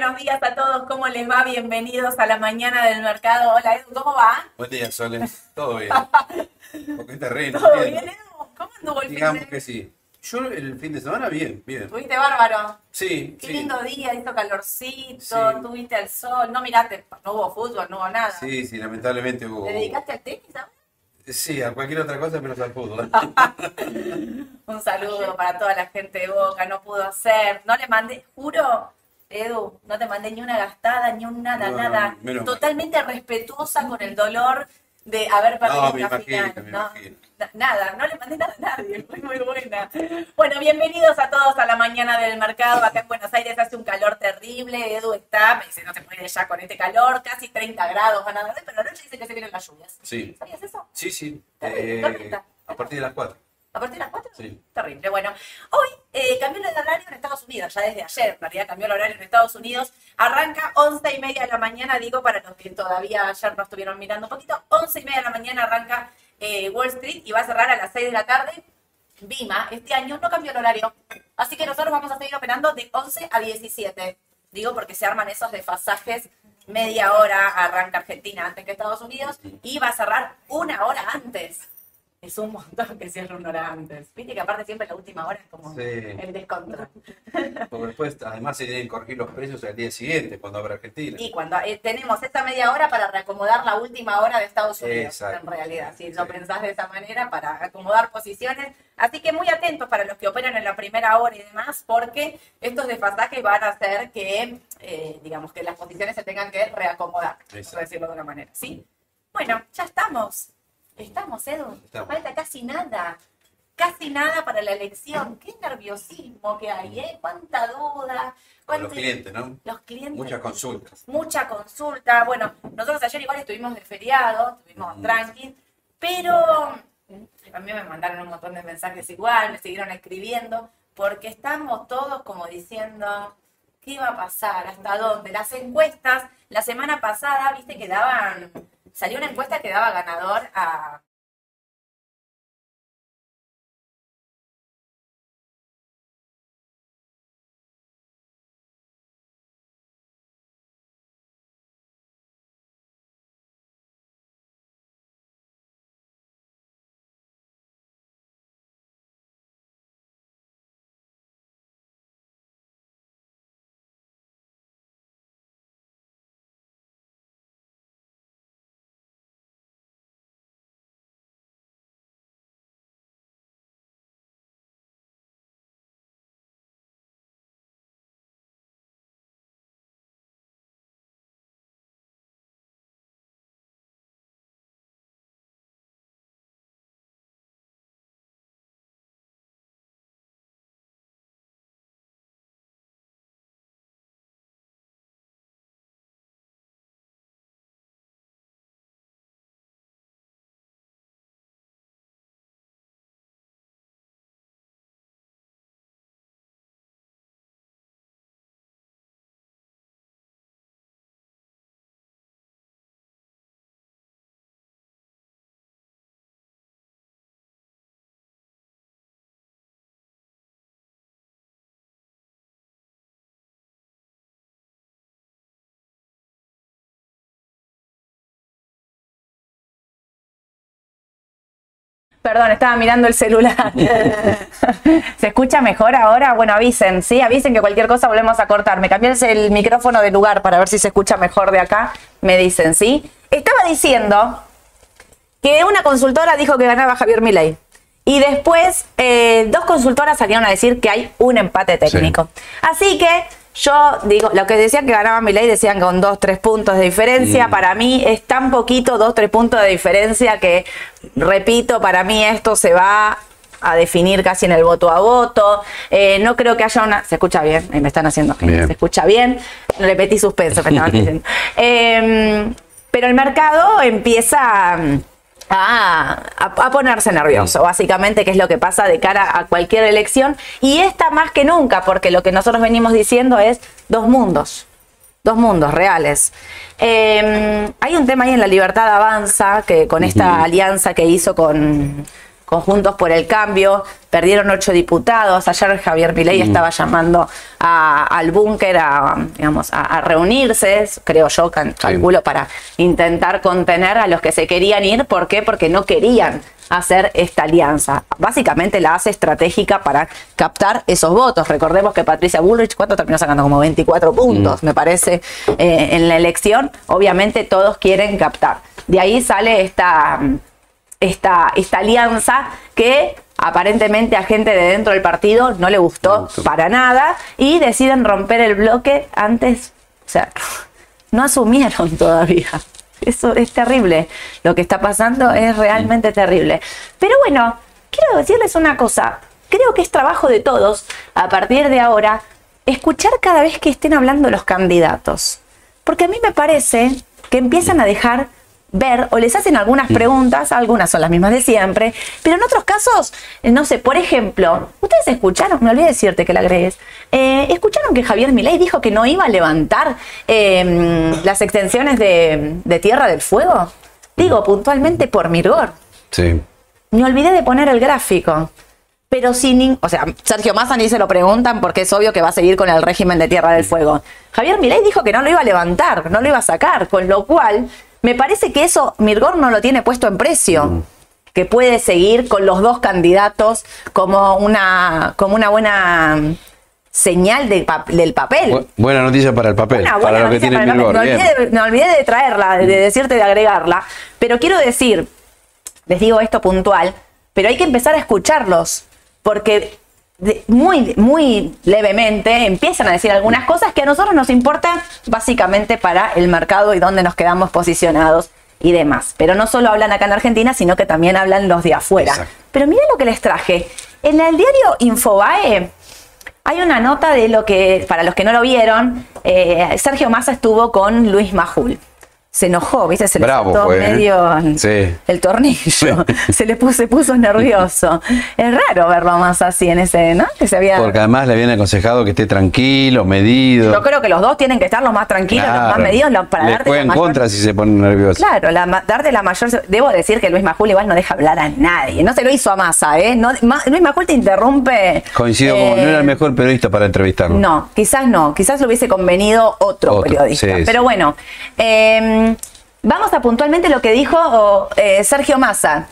les va? Bienvenidos a la mañana del mercado. Hola Edu, ¿cómo va? Buen día, Sole. Todo bien. Porque reí, no ¿Todo bien, Edu? ¿Cómo anduvo el fin Digamos de que sí. Yo el fin de semana, bien, bien. Estuviste bárbaro. Sí, Qué sí. lindo día, hizo calorcito, Sí. tuviste el sol. No miraste, no hubo fútbol, no hubo nada. Sí, sí, lamentablemente hubo. ¿Te dedicaste al tenis ahora? Sí, a cualquier otra cosa menos al fútbol. Un saludo para toda la gente de Boca, no pudo hacer. No le mandé, juro, Edu, no te mandé ni una gastada, ni un nada, No, no, nada. mal. Totalmente respetuosa con el dolor de haber perdido imagino, final. Nada, no le mandé nada a nadie, fue muy buena. Bueno, bienvenidos a todos a la mañana del mercado. Acá en Buenos Aires hace un calor terrible. Edu está, me dice, no se puede ya con este calor, casi 30 grados van a dar, pero anoche dice que se vienen las lluvias. Sí, ¿Sabías eso? sí, sí. Eh, a partir de las 4. ¿A partir de las 4? Sí. Terrible. Bueno, hoy eh, cambió el horario en Estados Unidos, ya desde ayer, en realidad cambió el horario en Estados Unidos. Arranca 11 y media de la mañana, digo para los que todavía ayer no estuvieron mirando un poquito, 11 y media de la mañana arranca eh, Wall Street y va a cerrar a las 6 de la tarde. Vima, este año no cambió el horario, así que nosotros vamos a seguir operando de 11 a 17. Digo porque se arman esos desfasajes, media hora arranca Argentina antes que Estados Unidos y va a cerrar una hora antes. Es un montón que cierre una hora antes. Viste que aparte siempre la última hora es como Sí. el descontrol. Porque después, además, se tienen que corregir los precios al día siguiente, cuando abra Argentina. Y cuando eh, tenemos esta media hora para reacomodar la última hora de Estados Unidos, Exacto. en realidad, si lo Sí. pensás de esa manera, para acomodar posiciones. Así que muy atentos para los que operan en la primera hora y demás, porque estos desfasajes van a hacer que, eh, digamos, que las posiciones se tengan que reacomodar, por decirlo de una manera. ¿Sí? Bueno, ya estamos. Estamos, Edu. Estamos. Falta casi nada. Casi nada para la elección. Qué nerviosismo que hay, ¿eh? Cuánta duda. Los clientes, ¿no? Los clientes. Muchas consultas. Mucha consulta. Bueno, nosotros ayer igual estuvimos de feriado, estuvimos Mm. tranqui, pero a mí me mandaron un montón de mensajes igual, me siguieron escribiendo, porque estamos todos como diciendo, ¿qué va a pasar? ¿Hasta dónde? Las encuestas, la semana pasada, viste que daban, salió una encuesta que daba ganador a Perdón, estaba mirando el celular. ¿Se escucha mejor ahora? Bueno, avisen, ¿sí? Avisen que cualquier cosa volvemos a cortar. Me cambié el- micrófono de lugar para ver si se escucha mejor de acá. Me dicen, ¿sí? Estaba diciendo que una consultora dijo que ganaba Javier Milei. Y después eh, dos consultoras salieron a decir que hay un empate técnico. Así que yo digo, lo que decían que ganaba Milei decían con dos, tres puntos de diferencia. Mm. Para mí es tan poquito, dos, tres puntos de diferencia que, repito, para mí esto se va a definir casi en el voto a voto. Eh, no creo que haya una... ¿Se escucha bien? Me están haciendo... Bien. ¿Se escucha bien? Le metí suspenso. me estaban diciendo. Eh, pero el mercado empieza mm, a, a- ponerse nervioso, básicamente, que es lo que pasa de cara a cualquier elección. Y esta más que nunca, porque lo que nosotros venimos diciendo es dos mundos. Dos mundos reales. Eh, hay un tema ahí en la libertad avanza, que con esta alianza que hizo con, conjuntos por el cambio, perdieron ocho diputados. Ayer Javier Milei estaba llamando a- al búnker a, digamos, a, a reunirse, creo yo, cal- calculo, para intentar contener a los que se querían ir. ¿Por qué? Porque no querían hacer esta alianza. Básicamente la hace estratégica para captar esos votos. Recordemos que Patricia Bullrich, ¿cuánto terminó sacando? Como 24 puntos, me parece, eh, en la elección. Obviamente todos quieren captar. De ahí sale esta, esta, esta alianza que aparentemente a gente de dentro del partido no le gustó para nada y deciden romper el bloque antes, o sea, no asumieron todavía. Eso es terrible. Lo que está pasando es realmente terrible. Pero bueno, quiero decirles una cosa. Creo que es trabajo de todos, a partir de ahora, escuchar cada vez que estén hablando los candidatos. Porque a mí me parece que empiezan a dejar ver o les hacen algunas preguntas, algunas son las mismas de siempre, pero en otros casos, eh, no sé, por ejemplo, ustedes escucharon, me olvidé decirte que la agregues, eh, escucharon que Javier Milei dijo que no iba a levantar eh, las extensiones de, de Tierra del Fuego. Digo, puntualmente por Mirgor. Sí. Me olvidé de poner el gráfico. Pero sin. O sea, Sergio Massa ni se lo preguntan porque es obvio que va a seguir con el régimen de Tierra del Fuego. Javier Milei dijo que no lo iba a levantar, no lo iba a sacar, con lo cual me parece que eso Mirgor no lo tiene puesto en precio. Que puede seguir con los dos candidatos como una, como una buena señal de pa- del papel. Bu- buena noticia para el papel, Una para buena lo que tiene para el papel. Me olvidé, de, me olvidé de traerla, de decirte, de agregarla. Pero quiero decir, les digo esto puntual, pero hay que empezar a escucharlos. Porque de- muy, muy levemente empiezan a decir algunas cosas que a nosotros nos importan básicamente para el mercado y dónde nos quedamos posicionados y demás. Pero no solo hablan acá en Argentina, sino que también hablan los de afuera. Exacto. Pero miren lo que les traje. En el diario Infobae hay una nota de lo que, para los que no lo vieron, eh, Sergio Massa estuvo con Luis Majul. Se enojó, ¿viste? Se le Bravo saltó fue, ¿eh? medio Sí. el tornillo. se le puso, se puso nervioso. Es raro verlo más así en ese, ¿no? Que se había. Porque además le habían aconsejado que esté tranquilo, medido. Yo creo que los dos tienen que estar los más tranquilos, los más medidos, para Le darte la en mayor- contra si se pone nervioso. Claro, la, darte la mayor. Debo decir que Luis Majul igual no deja hablar a nadie. No se lo hizo a Massa, ¿eh? No, Ma- Luis Majul te interrumpe. Coincido eh, con no era el mejor periodista para entrevistarlo. No, quizás no, quizás lo hubiese convenido otro, Otro, periodista. sí, sí. Pero bueno, eh, vamos a puntualmente lo que dijo eh, Sergio Massa.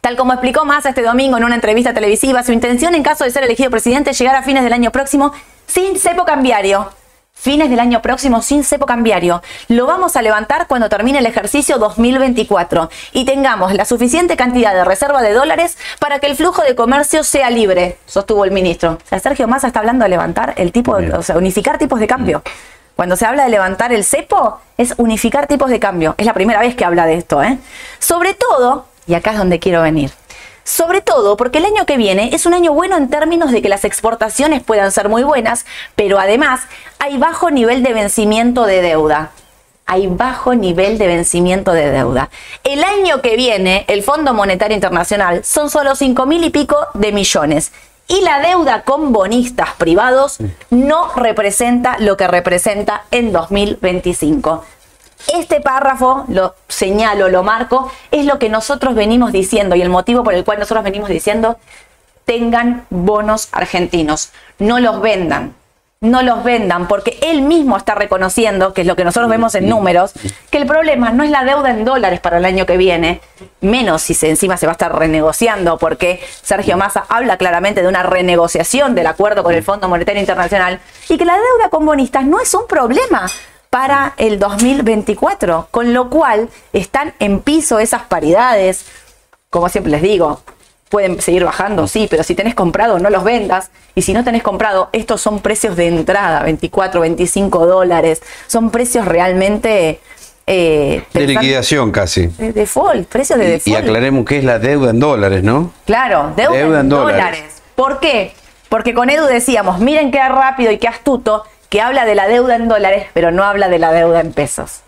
Tal como explicó Massa este domingo en una entrevista televisiva, su intención en caso de ser elegido presidente es llegar a fines del año próximo sin cepo cambiario. Fines del año próximo sin cepo cambiario. Lo vamos a levantar cuando termine el ejercicio 2024 y tengamos la suficiente cantidad de reserva de dólares para que el flujo de comercio sea libre, sostuvo el ministro. O sea, Sergio Massa está hablando de levantar el tipo, Bien. o sea, unificar tipos de cambio. Cuando se habla de levantar el cepo, es unificar tipos de cambio. Es la primera vez que habla de esto, ¿eh? Sobre todo, y acá es donde quiero venir. Sobre todo porque el año que viene es un año bueno en términos de que las exportaciones puedan ser muy buenas, pero además hay bajo nivel de vencimiento de deuda. Hay bajo nivel de vencimiento de deuda. El año que viene, el Fondo Monetario Internacional son solo 5 mil y pico de millones. Y la deuda con bonistas privados no representa lo que representa en 2025. Este párrafo, lo señalo, lo marco, es lo que nosotros venimos diciendo y el motivo por el cual nosotros venimos diciendo, tengan bonos argentinos, no los vendan, no los vendan, porque él mismo está reconociendo, que es lo que nosotros vemos en números, que el problema no es la deuda en dólares para el año que viene, menos si se, encima se va a estar renegociando, porque Sergio Massa habla claramente de una renegociación del acuerdo con el Fondo Monetario Internacional, y que la deuda con bonistas no es un problema para el 2024, con lo cual están en piso esas paridades, como siempre les digo, pueden seguir bajando, sí, pero si tenés comprado, no los vendas. Y si no tenés comprado, estos son precios de entrada, 24, 25 dólares. Son precios realmente... eh, De liquidación casi. De default, precios de default. y aclaremos qué es la deuda en dólares, ¿no? Claro, deuda, Deuda en en dólares. dólares. ¿Por qué? Porque con Edu decíamos, miren qué rápido y qué astuto que habla de la deuda en dólares, pero no habla de la deuda en pesos.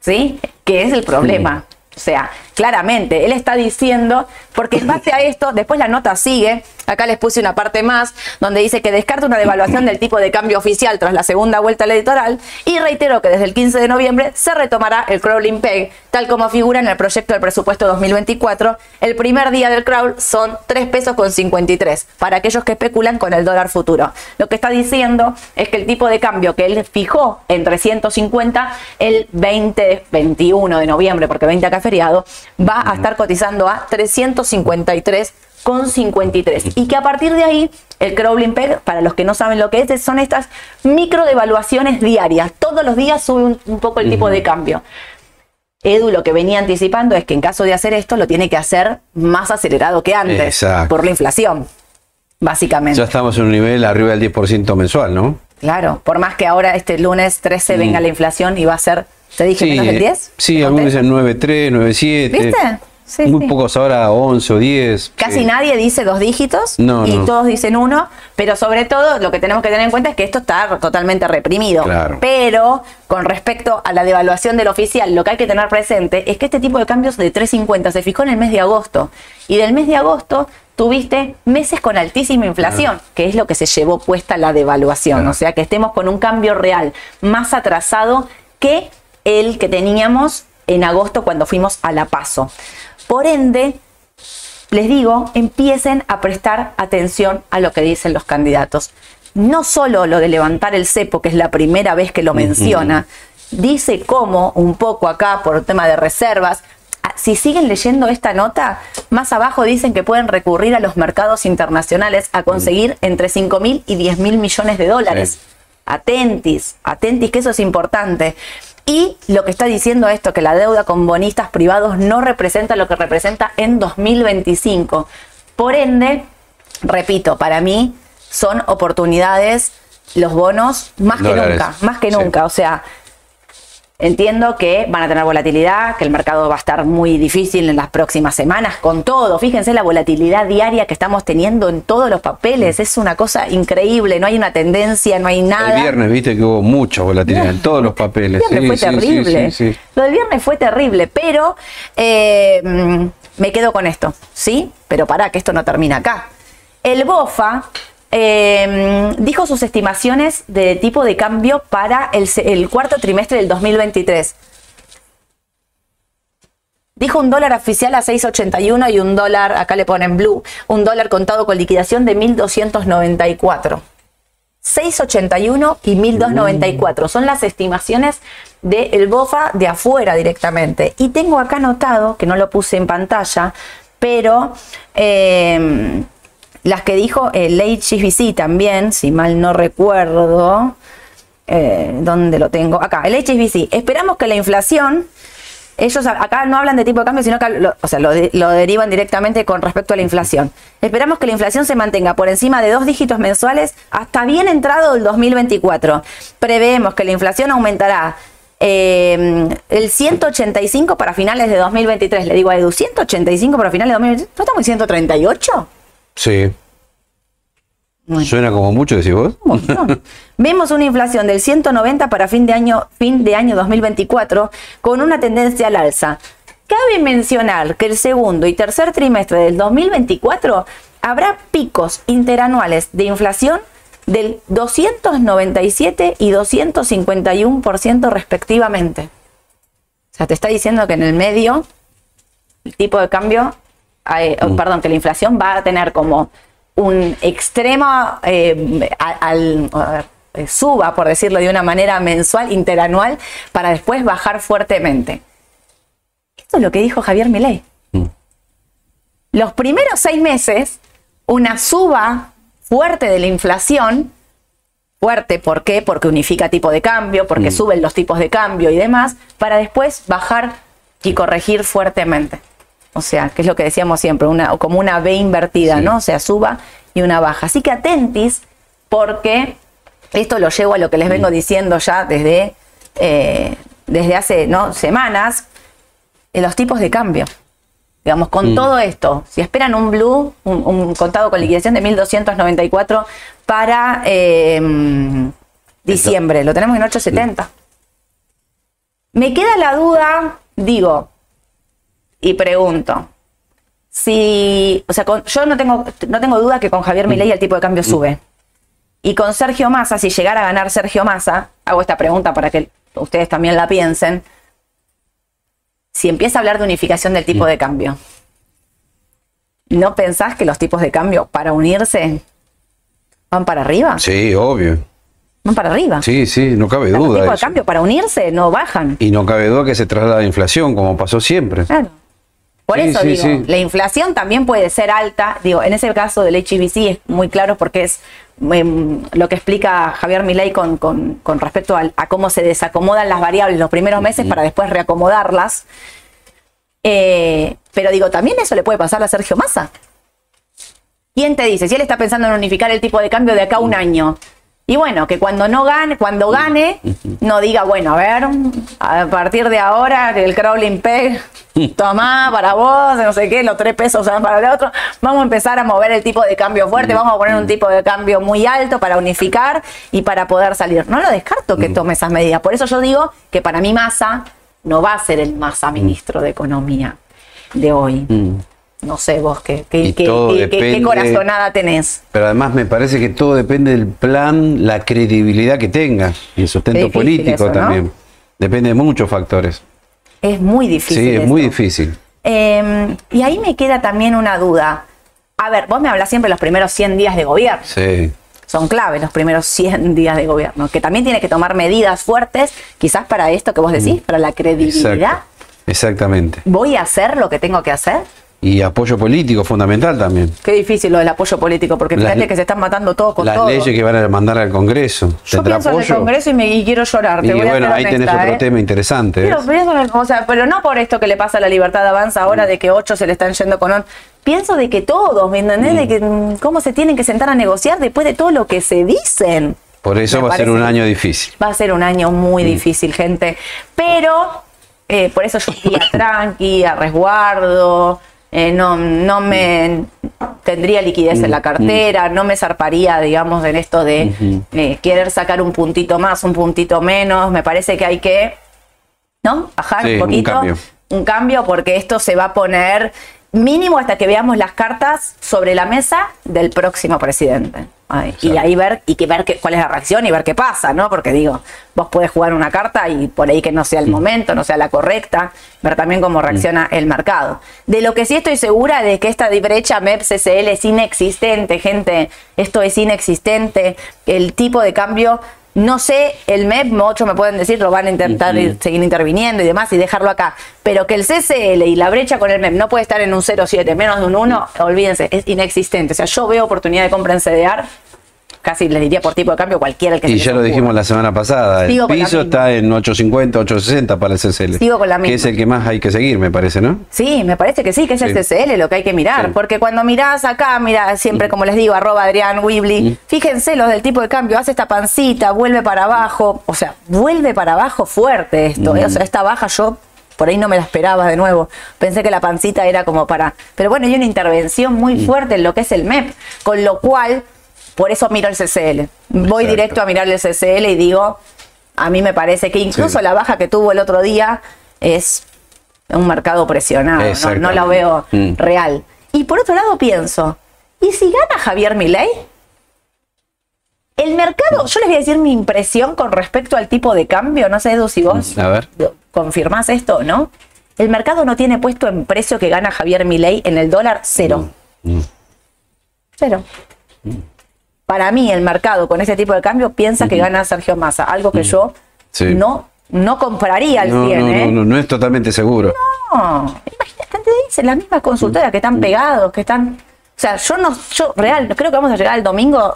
¿Sí? Que es el problema. O sea, claramente, él está diciendo, porque en base a esto, después la nota sigue, acá les puse una parte más, donde dice que descarta una devaluación del tipo de cambio oficial tras la segunda vuelta electoral y reiteró que desde el 15 de noviembre se retomará el crawling peg, tal como figura en el proyecto del presupuesto 2024. El primer día del crawl son 3 pesos con 53, para aquellos que especulan con el dólar futuro. Lo que está diciendo es que el tipo de cambio que él fijó en 350 el 20, 21 de noviembre, porque 20 acá feriado, va a estar cotizando a 353 con 53 y que a partir de ahí el crawling peg, para los que no saben lo que es, son estas micro devaluaciones diarias. Todos los días sube un, un poco el tipo de cambio. Edu lo que venía anticipando es que en caso de hacer esto lo tiene que hacer más acelerado que antes Exacto. por la inflación, básicamente. Ya estamos en un nivel arriba del 10% mensual, ¿no? Claro, por más que ahora este lunes 13 venga la inflación y va a ser, te dije, menos del 10. Sí, ¿Te algunos dicen 9.3, 9.7. ¿Viste? Sí, Muy sí. pocos ahora 11 o 10. Casi Sí. nadie dice dos dígitos No, y no. todos dicen uno, pero sobre todo lo que tenemos que tener en cuenta es que esto está totalmente reprimido. Claro. Pero con respecto a la devaluación del oficial, lo que hay que tener presente es que este tipo de cambios de 3.50 se fijó en el mes de agosto y del mes de agosto tuviste meses con altísima inflación, que es lo que se llevó puesta la devaluación, Claro. o sea que estemos con un cambio real más atrasado que el que teníamos en agosto cuando fuimos a la paso. Por ende, les digo, empiecen a prestar atención a lo que dicen los candidatos. No solo lo de levantar el cepo, que es la primera vez que lo menciona, dice cómo, un poco acá por tema de reservas, ah, si siguen leyendo esta nota, más abajo dicen que pueden recurrir a los mercados internacionales a conseguir entre 5 mil y 10 mil millones de dólares. Sí. Atentis, atentis, que eso es importante. Y lo que está diciendo esto, que la deuda con bonistas privados no representa lo que representa en 2025. Por ende, repito, para mí son oportunidades los bonos más que nunca, más que sí. nunca. O sea, Entiendo que van a tener volatilidad, que el mercado va a estar muy difícil en las próximas semanas con todo. Fíjense la volatilidad diaria que estamos teniendo en todos los papeles. Es una cosa increíble. No hay una tendencia, no hay nada. El viernes, viste que hubo mucha volatilidad en todos los papeles. El viernes Sí, fue sí, terrible. sí, sí. Lo del viernes fue terrible, pero eh, mm, me quedo con esto, ¿sí? Pero pará, que esto no termina acá. El BOFA eh, dijo sus estimaciones de tipo de cambio para el, cuarto trimestre del 2023. Dijo un dólar oficial a 6.81 y un dólar, acá le ponen blue, un dólar contado con liquidación de 1.294. 681 y 1294. Son las estimaciones del BOFA de afuera directamente. Y tengo acá anotado, que no lo puse en pantalla, pero eh, las que dijo el HSBC también, si mal no recuerdo, eh, ¿dónde lo tengo? Acá, el HSBC. Esperamos que la inflación ellos acá no hablan de tipo de cambio, sino que lo, o sea, lo derivan directamente con respecto a la inflación. Esperamos que la inflación se mantenga por encima de dos dígitos mensuales hasta bien entrado el 2024. Preveemos que la inflación aumentará eh, el 185 para finales de 2023. Le digo a Edu, 185 para finales de 2023. ¿No estamos en 138? Sí. Bueno. Suena como mucho, decís vos. Un. Vemos una inflación del 190 para fin de año, fin de año 2024 con una tendencia al alza. Cabe mencionar que el segundo y tercer trimestre del 2024 habrá picos interanuales de inflación del 297 y 251% respectivamente. O sea, te está diciendo que en el medio el tipo de cambio, eh, oh, perdón, que la inflación va a tener como un extremo eh, al, ver, eh, suba, por decirlo de una manera mensual, interanual, para después bajar fuertemente. Esto es lo que dijo Javier Milei. Mm. Los primeros seis meses, una suba fuerte de la inflación, fuerte, ¿por qué? Porque unifica tipo de cambio, porque suben los tipos de cambio y demás, para después bajar y corregir fuertemente. O sea, que es lo que decíamos siempre, una, como una B invertida, Sí. ¿no? O sea, suba y una baja. Así que atentis, porque esto lo llevo a lo que les vengo diciendo ya desde, eh, desde hace ¿no? semanas, en los tipos de cambio. Digamos, con todo esto, si esperan un blue, un, un contado con liquidación de 1.294 para eh, diciembre, lo tenemos en 8.70. Me queda la duda, digo, y pregunto, si, o sea, con- yo no tengo, no tengo duda que con Javier Milei el tipo de cambio sube. Y con Sergio Massa, si llegara a ganar Sergio Massa, hago esta pregunta para que ustedes también la piensen, si empieza a hablar de unificación del tipo de cambio, ¿no pensás que los tipos de cambio para unirse van para arriba? Sí, obvio. Van para arriba. Sí, sí, no cabe Los duda. tipos de eso. cambio para unirse no bajan. Y no cabe duda que se traslada la inflación, como pasó siempre. Claro. Por Sí, eso sí, digo, sí. la inflación también puede ser alta. Digo, en ese caso del HBC es muy claro porque es em, lo que explica Javier Milei con, con- con respecto a, cómo se desacomodan las variables los primeros meses para después reacomodarlas. Eh, pero digo, también eso le puede pasar a Sergio Massa. ¿Quién te dice? Si él está pensando en unificar el tipo de cambio de acá a un año. Y bueno, que cuando no gane, cuando gane, no diga, bueno, a ver, a partir de ahora, el crawling peg, tomá para vos, no sé qué, los tres pesos van para el otro. Vamos a empezar a mover el tipo de cambio fuerte, vamos a poner un tipo de cambio muy alto para unificar y para poder salir. No lo descarto que tome esas medidas. Por eso yo digo que para mí Massa no va a ser el Massa ministro de Economía de hoy. Mm. No sé vos qué, qué, corazonada tenés. Pero además me parece que todo depende del plan, la credibilidad que tenga y el sustento político eso, ¿no? también. Depende de muchos factores. Es muy difícil. sí, es esto. muy difícil. Eh, y ahí me queda también una duda. A ver, vos me hablas siempre de los primeros 100 días de gobierno. Sí. Son claves los primeros 100 días de gobierno, que también tiene que tomar medidas fuertes, quizás para esto que vos decís, para la credibilidad. Exacto. Exactamente. ¿Voy a hacer lo que tengo que hacer? Y apoyo político fundamental también. Qué difícil lo del apoyo político, porque fíjate que se están matando todos con Las todo. leyes que van a mandar al Congreso. Yo ¿Tendrá pienso en el apoyo? Congreso y, me, y quiero llorar. te Y voy bueno, ahí tenés honesta, otro ¿eh? tema interesante. Sea, pero no por esto que le pasa a la libertad de avanza ahora de que ocho se le están yendo con on- Pienso de que todos, ¿me entendés? De que mm, cómo se tienen que sentar a negociar después de todo lo que se dicen. Por eso Me va a ser un año difícil. Va a ser un año muy difícil, gente. Pero eh, por eso yo iría tranqui, a resguardo. Eh, no, no me tendría liquidez en la cartera, no me zarparía, digamos, en esto de eh, querer sacar un puntito más, un puntito menos. Me parece que hay que, ¿no? Bajar Sí, un un poquito. cambio. un cambio porque esto se va a poner mínimo hasta que veamos las cartas sobre la mesa del próximo presidente. Ay, y ahí ver y que ver qué- cuál es la reacción y ver qué pasa, ¿no? Porque digo, vos podés jugar una carta y por ahí que no sea el Mm. momento, no sea la correcta, ver también cómo reacciona el mercado. De lo que sí estoy segura de que esta brecha MEP-CCL es inexistente, gente, esto es inexistente, el tipo de cambio no sé, el MEP, muchos me pueden decir, lo van a intentar ir- seguir interviniendo y demás y dejarlo acá. Pero que el CCL y la brecha con el MEP no puede estar en un 0,7, menos de un 1, olvídense, es inexistente. O sea, yo veo oportunidad de compra en CDR, casi les diría por tipo de cambio cualquiera el que se Y ya lo dijimos la semana pasada. El Sigo piso está en 850, 860 para el CCL. Sigo con la Que misma. es el que más hay que seguir, me parece, ¿no? Sí, me parece que sí, que es el. CCL lo que hay que mirar. Sí. Porque cuando mirás acá, mira, siempre como les digo, arroba Adrián Weebly, fíjense los del tipo de cambio, hace esta pancita, vuelve para abajo, o sea, vuelve para abajo fuerte esto, ¿eh? o sea, esta baja yo por ahí no me la esperaba de nuevo. Pensé que la pancita era como para. Pero bueno, hay una intervención muy fuerte en lo que es el MEP, con lo cual, por eso miro el CCL. Voy Exacto. directo a mirar el CCL y digo, a mí me parece que incluso Sí. la baja que tuvo el otro día es un mercado presionado, no, no la veo Mm. real. Y por otro lado pienso, ¿y si gana Javier Milei? El mercado, yo les voy a decir mi impresión con respecto al tipo de cambio, no sé Edu si vos A ver. confirmás esto o no. El mercado no tiene puesto en precio que gana Javier Milei en el dólar cero. Mm. Cero. Para mí el mercado con ese tipo de cambio piensa que gana Sergio Massa, algo que yo Sí. no, no compraría al No, 100, no, ¿eh? no, no, no es totalmente seguro. No, imagínate, te dicen las mismas consultoras que están pegados, que están. O sea, yo no, yo real, creo que vamos a llegar el domingo,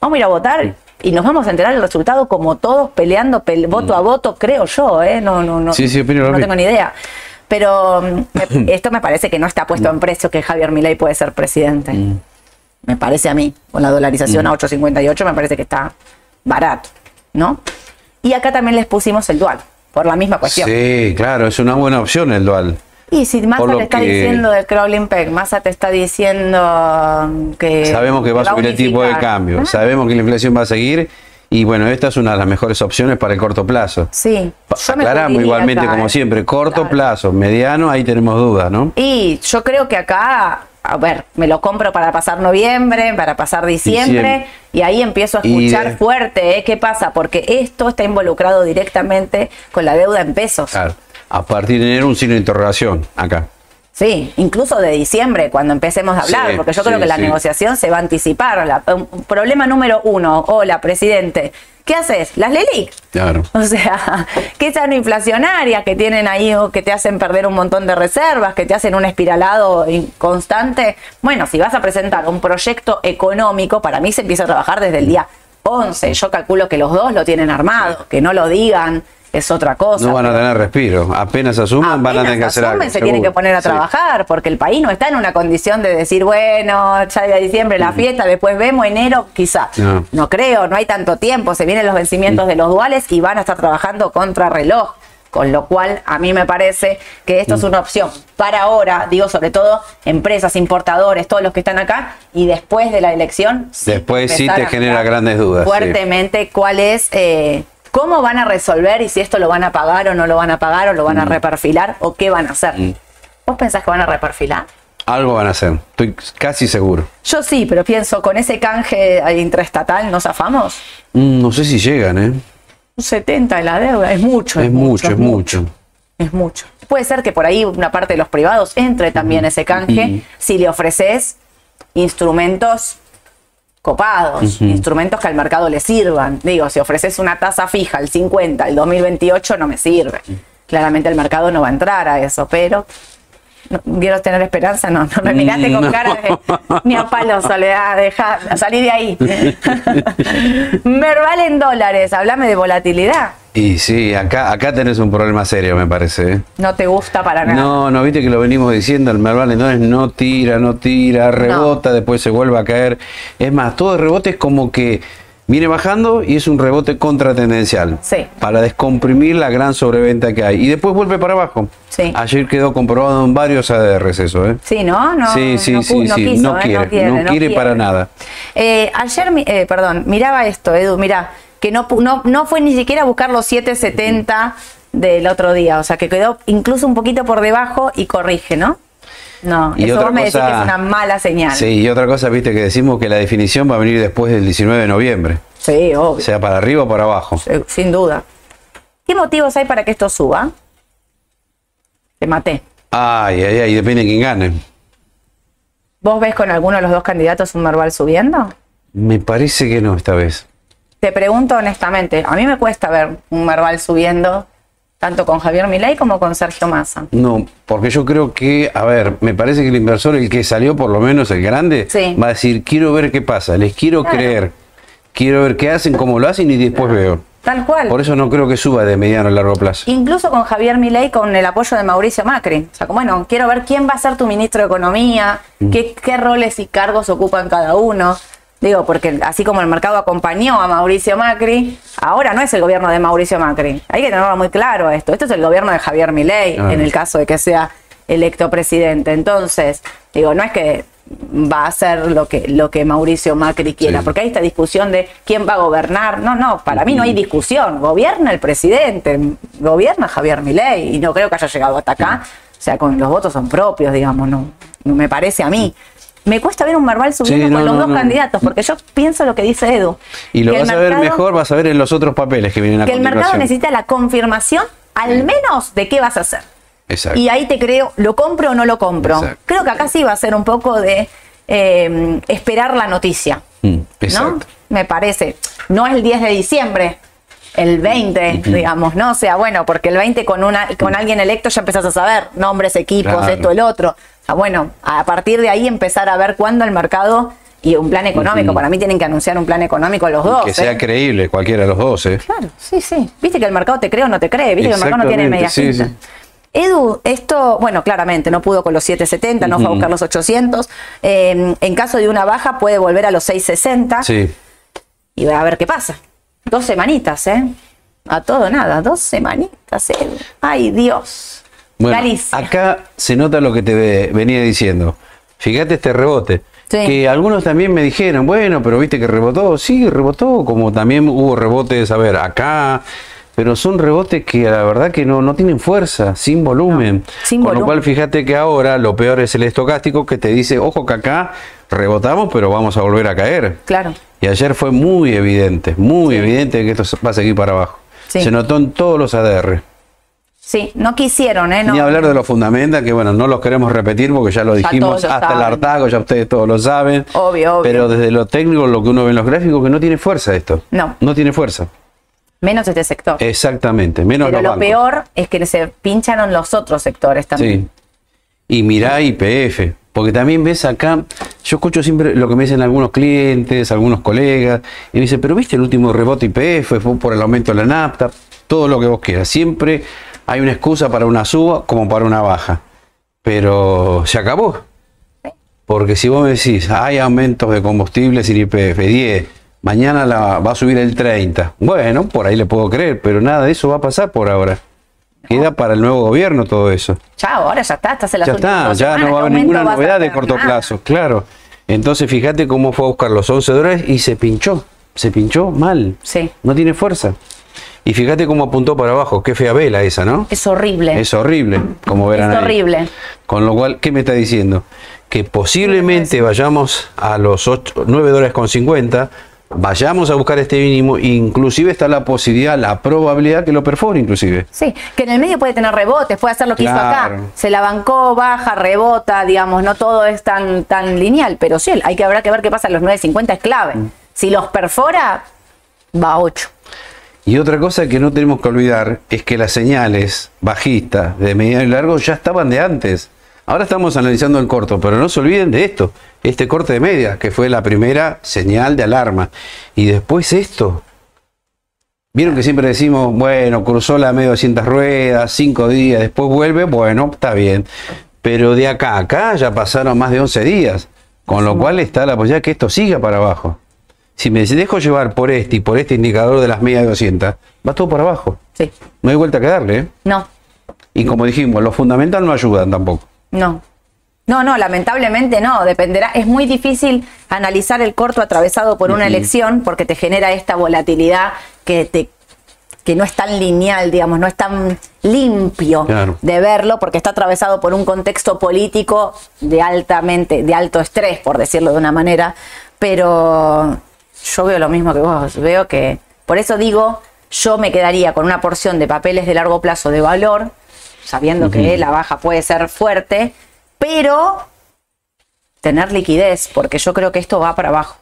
vamos a ir a votar y nos vamos a enterar el resultado como todos peleando pel- voto a voto, creo yo, ¿eh? No, no, no. Sí, sí, no tengo ni idea. Pero mm, esto me parece que no está puesto en precio que Javier Milei puede ser presidente. Mm. Me parece a mí, con la dolarización a 8.58 me parece que está barato, ¿no? Y acá también les pusimos el dual, por la misma cuestión. Sí, claro, es una buena opción el dual. Y si Massa te está que- diciendo del crawling peg, Massa te está diciendo que... Sabemos que va a subir el tipo de cambio, Ah, sabemos que la inflación va a seguir Y bueno, esta es una de las mejores opciones para el corto plazo. Sí. Yo Aclaramos igualmente, acá, como ¿eh? siempre, corto Claro. plazo, mediano, ahí tenemos dudas, ¿no? Y yo creo que acá, a ver, me lo compro para pasar noviembre, para pasar diciembre, y ahí empiezo a escuchar de- fuerte, ¿eh? ¿Qué pasa? Porque esto está involucrado directamente con la deuda en pesos. Claro. A partir de enero un signo de interrogación acá. Sí, incluso de diciembre, cuando empecemos a hablar, Sí, porque yo creo sí, que la sí. negociación se va a anticipar. La- problema número uno, hola, presidente, ¿qué haces? Las LELIC. Claro. O sea, que esas no inflacionarias que tienen ahí o que te hacen perder un montón de reservas, que te hacen un espiralado constante. Bueno, si vas a presentar un proyecto económico, para mí se empieza a trabajar desde el día 11. Yo calculo que los dos lo tienen armado, que no lo digan, es otra cosa. No van a tener respiro. Apenas asuman, van a tener que hacer algo. se tienen que poner a Sí. trabajar, porque el país no está en una condición de decir, bueno, ya de diciembre la fiesta, después vemos enero, quizá. No. No. creo, no hay tanto tiempo, se vienen los vencimientos de los duales y van a estar trabajando contra reloj. Con lo cual, a mí me parece que esto es una opción para ahora, digo, sobre todo empresas, importadores, todos los que están acá, y después de la elección. Después sí te genera grandes dudas, sí. Fuertemente, cuál es, eh, cómo van a resolver y si esto lo van a pagar o no lo van a pagar o lo Mm. van a reperfilar o qué van a hacer. ¿Vos pensás que van a reperfilar? Algo van a hacer. Estoy casi seguro. Yo sí, pero pienso, con ese canje intraestatal nos zafamos. Mm, No sé si llegan, ¿eh? Un 70 de la deuda, es mucho. Es mucho, es mucho. Es mucho. Puede ser que por ahí una parte de los privados entre también ese canje si le ofreces instrumentos copados, instrumentos que al mercado le sirvan. Digo, si ofreces una tasa fija el 50, el 2028 no me sirve. Claramente el mercado no va a entrar a eso, pero no, quiero tener esperanza, no, no me miraste con No. cara de ni a palo, Soledad, deja, salí de ahí. Merval en dólares, háblame de volatilidad. Y sí, acá, acá tenés un problema serio, me parece. ¿eh? No te gusta para nada. No, no, viste que lo venimos diciendo, el Merval entonces no tira, no tira, rebota, después se vuelve a caer. Es más, todo el rebote es como que viene bajando y es un rebote contratendencial. Sí. Para descomprimir la gran sobreventa que hay. Y después vuelve para abajo. Sí. Ayer quedó comprobado en varios ADRs eso, ¿eh? Sí, ¿no? no sí, sí, no, sí, no sí, quiso, no, ¿eh? quiere, no quiere, para nada. Eh, ayer, eh, perdón, miraba esto, Edu, mira, que no, no, no fue ni siquiera a buscar los 770 del otro día, o sea, que quedó incluso un poquito por debajo y corrige, ¿no? No, Y eso otra vos me decís cosa- que es una mala señal. Sí, y otra cosa, viste, que decimos que la definición va a venir después del 19 de noviembre. Sí, obvio, Sea para arriba o para abajo. sí, sin duda. ¿Qué motivos hay para que esto suba? Te maté. Ay, ay, ay, depende de quién gane. ¿Vos ves con alguno de los dos candidatos un Merval subiendo? Me parece que no esta vez. Te pregunto honestamente, a mí me cuesta ver un Merval subiendo tanto con Javier Milei como con Sergio Massa. No, porque yo creo que, a ver, me parece que el inversor, el que salió por lo menos el grande, Sí. va a decir, quiero ver qué pasa, les quiero Claro. creer, quiero ver qué hacen, cómo lo hacen y después veo. Tal cual. Por eso no creo que suba de mediano a largo plazo. Incluso con Javier Milei con el apoyo de Mauricio Macri. O sea, como, bueno, quiero ver quién va a ser tu ministro de Economía, Mm. qué, qué roles y cargos ocupan cada uno. Digo, porque así como el mercado acompañó a Mauricio Macri, ahora no es el gobierno de Mauricio Macri. Hay que tenerlo muy claro esto. Esto es el gobierno de Javier Milei, Ah. en el caso de que sea electo presidente. Entonces, digo, no es que va a hacer lo que, lo que Mauricio Macri quiera, Sí. porque hay esta discusión de quién va a gobernar. No, no, para mí no hay discusión. Gobierna el presidente, gobierna Javier Milei, y no creo que haya llegado hasta acá. O sea, con los votos son propios, digamos, no, no me parece a mí. Me cuesta ver un Marval subiendo Sí, no, con los no, dos no. candidatos, porque yo pienso lo que dice Edu. Y lo vas a ver mejor, vas a ver en los otros papeles que vienen a Que el mercado necesita la confirmación, al menos, de qué vas a hacer. Exacto. Y ahí te creo, ¿lo compro o no lo compro? Exacto. Creo que acá sí va a ser un poco de eh, esperar la noticia. Mm, ¿no? exacto. Me parece. No el 10 de diciembre, el 20, digamos, ¿no? O sea, bueno, porque el 20 con, una, con alguien electo ya empezás a saber nombres, equipos, Claro. esto, el otro. Bueno, a partir de ahí empezar a ver cuándo el mercado y un plan económico. Para mí tienen que anunciar un plan económico los dos. que sea ¿eh? creíble cualquiera de los dos, ¿eh? Claro, sí, sí. Viste que el mercado te cree o no te cree, viste que el mercado no tiene media sí. Edu, esto, bueno, claramente no pudo con los 770, no fue a buscar los 800. Eh, en caso de una baja puede volver a los 660 Sí. y va a ver qué pasa. Dos semanitas, ¿eh? A todo nada, dos semanitas, Edu. Ay, Dios. Bueno, Galicia. acá se nota lo que te ve- venía diciendo. Fíjate este rebote. Sí. Que algunos también me dijeron, bueno, pero viste que rebotó. Sí, rebotó, como también hubo rebotes, a ver, acá. Pero son rebotes que la verdad que no, no tienen fuerza, sin volumen. sin Con lo cual, fíjate que ahora lo peor es el estocástico que te dice, ojo que acá rebotamos, pero vamos a volver a caer. Claro. Y ayer fue muy evidente, muy evidente que esto va a seguir para abajo. Sí. Se notó en todos los ADR. Sí, no quisieron, ¿eh? No. Ni hablar de los fundamentos, que bueno, no los queremos repetir porque ya lo Ya dijimos lo hasta el hartago, ya ustedes todos lo saben. Obvio, obvio. Pero desde lo técnico, lo que uno ve en los gráficos, que no tiene fuerza esto. No. No tiene fuerza. Menos este sector. Exactamente, menos Pero los lo bancos. peor es que se pincharon los otros sectores también. Sí. Y mirá IPF, porque también ves acá, yo escucho siempre lo que me dicen algunos clientes, algunos colegas, y me dicen, pero viste el último rebote IPF, fue por el aumento de la nafta, todo lo que vos quieras. Siempre hay una excusa para una suba como para una baja. Pero se acabó. Porque si vos me decís, hay aumentos de combustibles en IPF, 10, mañana la, va a subir el 30. Bueno, por ahí le puedo creer, pero nada de eso va a pasar por ahora. Queda para el nuevo gobierno todo eso. Chao, ahora ya está, estás en las Ya está, ya semanas, no va a ¿qué haber ninguna novedad de corto Nada. plazo, claro. Entonces fíjate cómo fue a buscar los 11 dólares y se pinchó, se pinchó mal. Sí. No tiene fuerza. Y fíjate cómo apuntó para abajo, qué fea vela esa, ¿no? Es horrible. Es horrible, como verán Es ahí. horrible. Con lo cual, ¿qué me está diciendo? Que posiblemente vayamos a los 8, 9 dólares con 50, vayamos a buscar este mínimo, inclusive está la posibilidad, la probabilidad que lo perfore inclusive. Sí, que en el medio puede tener rebotes, puede hacer lo que hizo acá. Se la bancó, baja, rebota, digamos, no todo es tan, tan lineal, pero sí, hay que habrá que ver qué pasa en los 9.50 es clave. Mm. Si los perfora, va a 8. Y otra cosa que no tenemos que olvidar es que las señales bajistas de mediano y largo ya estaban de antes. Ahora estamos analizando el corto, pero no se olviden de esto, este corte de media, que fue la primera señal de alarma. Y después esto. Vieron que siempre decimos, bueno, cruzó la media 200 ruedas, 5 días, después vuelve, bueno, está bien. Pero de acá a acá ya pasaron más de 11 días, con lo cual está la posibilidad que esto siga para abajo. Si me dejo llevar por este y por este indicador de las medias de 200, va todo para abajo. Sí. No hay vuelta que darle. ¿eh? No, Y como dijimos, los fundamentales no ayudan tampoco. no. No, no, lamentablemente no, dependerá. Es muy difícil analizar el corto atravesado por una elección porque te genera esta volatilidad que te que no es tan lineal, digamos, no es tan limpio Claro. de verlo porque está atravesado por un contexto político de altamente, de alto estrés, por decirlo de una manera, pero yo veo lo mismo que vos, veo que, por eso digo, yo me quedaría con una porción de papeles de largo plazo de valor, sabiendo que la baja puede ser fuerte, pero tener liquidez, porque yo creo que esto va para abajo.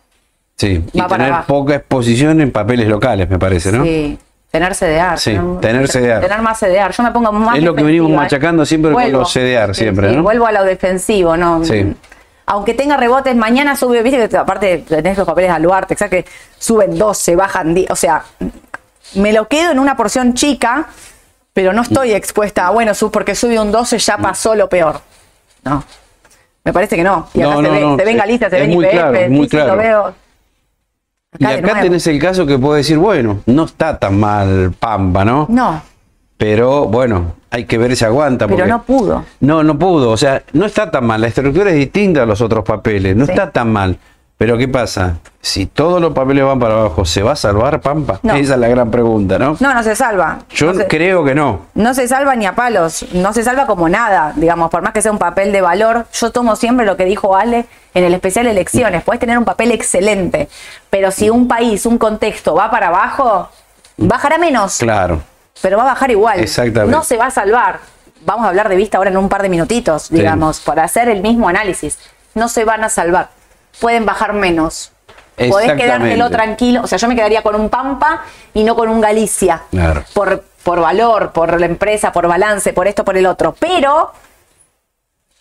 Sí. Y para tener abajo. poca exposición en papeles locales, me parece, ¿no? Sí, tener CDR. Sí, tener CDR. Tener más CDR. Yo me pongo más Es lo que venimos machacando siempre con los CDR, siempre, ¿no? Vuelvo a lo defensivo, ¿no? Sí. Aunque tenga rebotes, mañana sube, viste que aparte tenés los papeles de Aluarte, exacto, que suben 12, bajan 10, o sea, me lo quedo en una porción chica, pero no estoy expuesta a, bueno, sub- porque sube un 12 ya pasó lo peor. No. Me parece que no. Y acá No, se, no, ve, no, se ven Galicia, se es ven muy IPF, claro, muy claro. lo veo. Y Acá tenés el caso que puedo decir, bueno, no está tan mal Pampa, ¿no? No, Pero bueno, hay que ver si aguanta. pero no pudo. No, no pudo. O sea, no está tan mal. La estructura es distinta a los otros papeles. No Sí. está tan mal. Pero ¿qué pasa? Si todos los papeles van para abajo, ¿se va a salvar Pampa? No. Esa es la gran pregunta, ¿no? No, no se salva. Yo No se- creo que no. No se salva ni a palos, no se salva como nada, digamos, por más que sea un papel de valor. Yo tomo siempre lo que dijo Ale en el especial elecciones. Puedes tener un papel excelente, pero si un país, un contexto va para abajo, bajará menos, Claro. Pero va a bajar igual. Exactamente. No se va a salvar. Vamos a hablar de vista ahora en un par de minutitos, digamos, para hacer el mismo análisis. No se van a salvar. Pueden bajar menos. Podés quedártelo tranquilo. O sea, yo me quedaría con un Pampa y no con un Galicia Claro. por, por valor, por la empresa, por balance, por esto, por el otro. Pero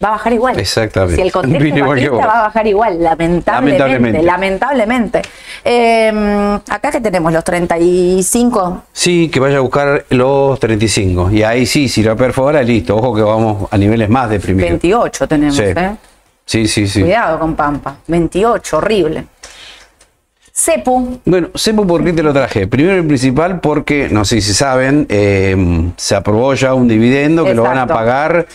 va a bajar igual. Exactamente. Si el contexto bajista, va a bajar igual, lamentablemente. Lamentablemente. Lamentablemente. Eh, acá que tenemos los 35. Sí, que vaya a buscar los 35. Y ahí sí, si lo perfora, listo. Ojo que vamos a niveles más deprimidos. 28 tenemos, Sí. ¿eh? Sí, sí, sí. Cuidado con Pampa. 28, horrible. Cepu, Bueno, Cepo, ¿por qué te lo traje? Primero y principal porque, no sé si saben, eh, se aprobó ya un dividendo que lo van a pagar,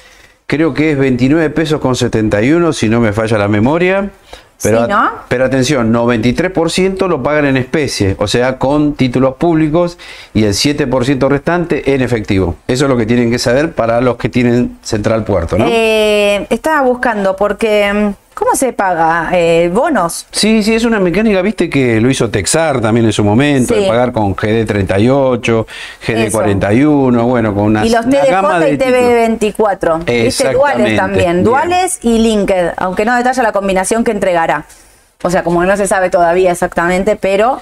creo que es 29 pesos con 71, si no me falla la memoria, Pero, Sí, ¿no? pero atención, 93% lo pagan en especie, o sea, con títulos públicos y el 7% restante en efectivo. Eso es lo que tienen que saber para los que tienen Central Puerto, ¿no? Eh, estaba buscando porque, mm, ¿cómo se paga? Eh, ¿Bonos? Sí, sí, es una mecánica, viste, que lo hizo Texar también en su momento, Sí. de pagar con GD38, GD41, bueno, con una, y los TDJ y títulos. TV24. ¿Viste? Duales también. bien. Duales y Linked, aunque no detalla la combinación que entregará. O sea, como no se sabe todavía exactamente, pero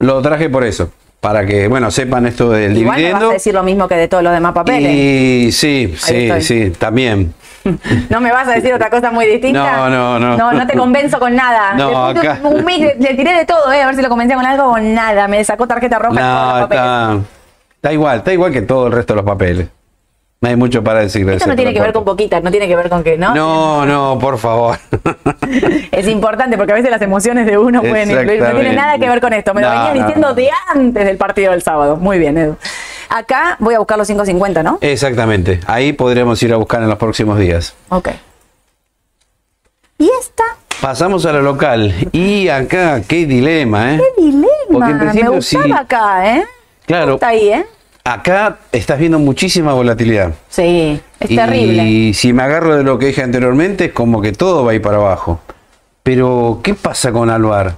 Lo traje por eso, para que, bueno, sepan esto del igual me vas dividendo. a decir lo mismo que de todos los demás papeles. Y sí, sí, estoy. sí, también. No me vas a decir otra cosa muy distinta. No, no, no. No, no te convenzo con nada. No, Le acá- un mix, le, tiré de todo, eh, a ver si lo convencía con algo con nada. Me sacó tarjeta roja en todos No, los papeles. está, está igual, está igual que todo el resto de los papeles. No hay mucho para decir de Esto no tiene que ver con poquitas, no tiene que ver con que, ¿no? No, no, por favor. Es importante porque a veces las emociones de uno pueden influir. No tiene nada que ver con esto. Me lo No, venía no, diciendo no. de antes del partido del sábado. Muy bien, Edu. Acá voy a buscar los 5.50, ¿no? Exactamente. Ahí podremos ir a buscar en los próximos días. Ok. ¿Y esta? Pasamos a la local. Y acá, qué dilema, ¿eh? ¡Qué dilema! Porque en Me principio gustaba sí. acá, ¿eh? Claro. Está ahí, ¿eh? Acá estás viendo muchísima volatilidad. Sí, es y terrible. si me agarro de lo que dije anteriormente, es como que todo va a ir para abajo. Pero, ¿qué pasa con Alvar?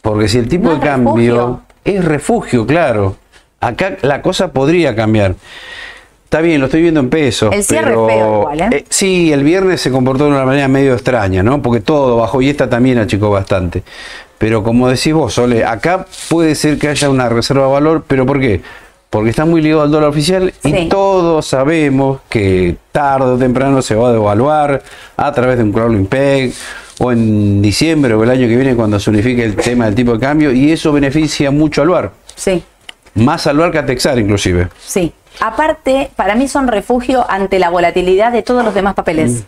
Porque si el tipo No de es cambio refugio. es refugio, claro. Acá la cosa podría cambiar. Está bien, lo estoy viendo en pesos. El cierre pero, es feo igual, ¿eh? Sí, el viernes se comportó de una manera medio extraña, ¿no? Porque todo bajó y esta también achicó bastante. Pero como decís vos, Sole, acá puede ser que haya una reserva de valor, pero ¿por qué? Porque está muy ligado al dólar oficial Sí. y todos sabemos que tarde o temprano se va a devaluar a través de un crawling peg o en diciembre o el año que viene cuando se unifique el tema del tipo de cambio y eso beneficia mucho al VAR, Sí, más al VAR que a Texar inclusive. sí. Aparte, para mí son refugio ante la volatilidad de todos los demás papeles.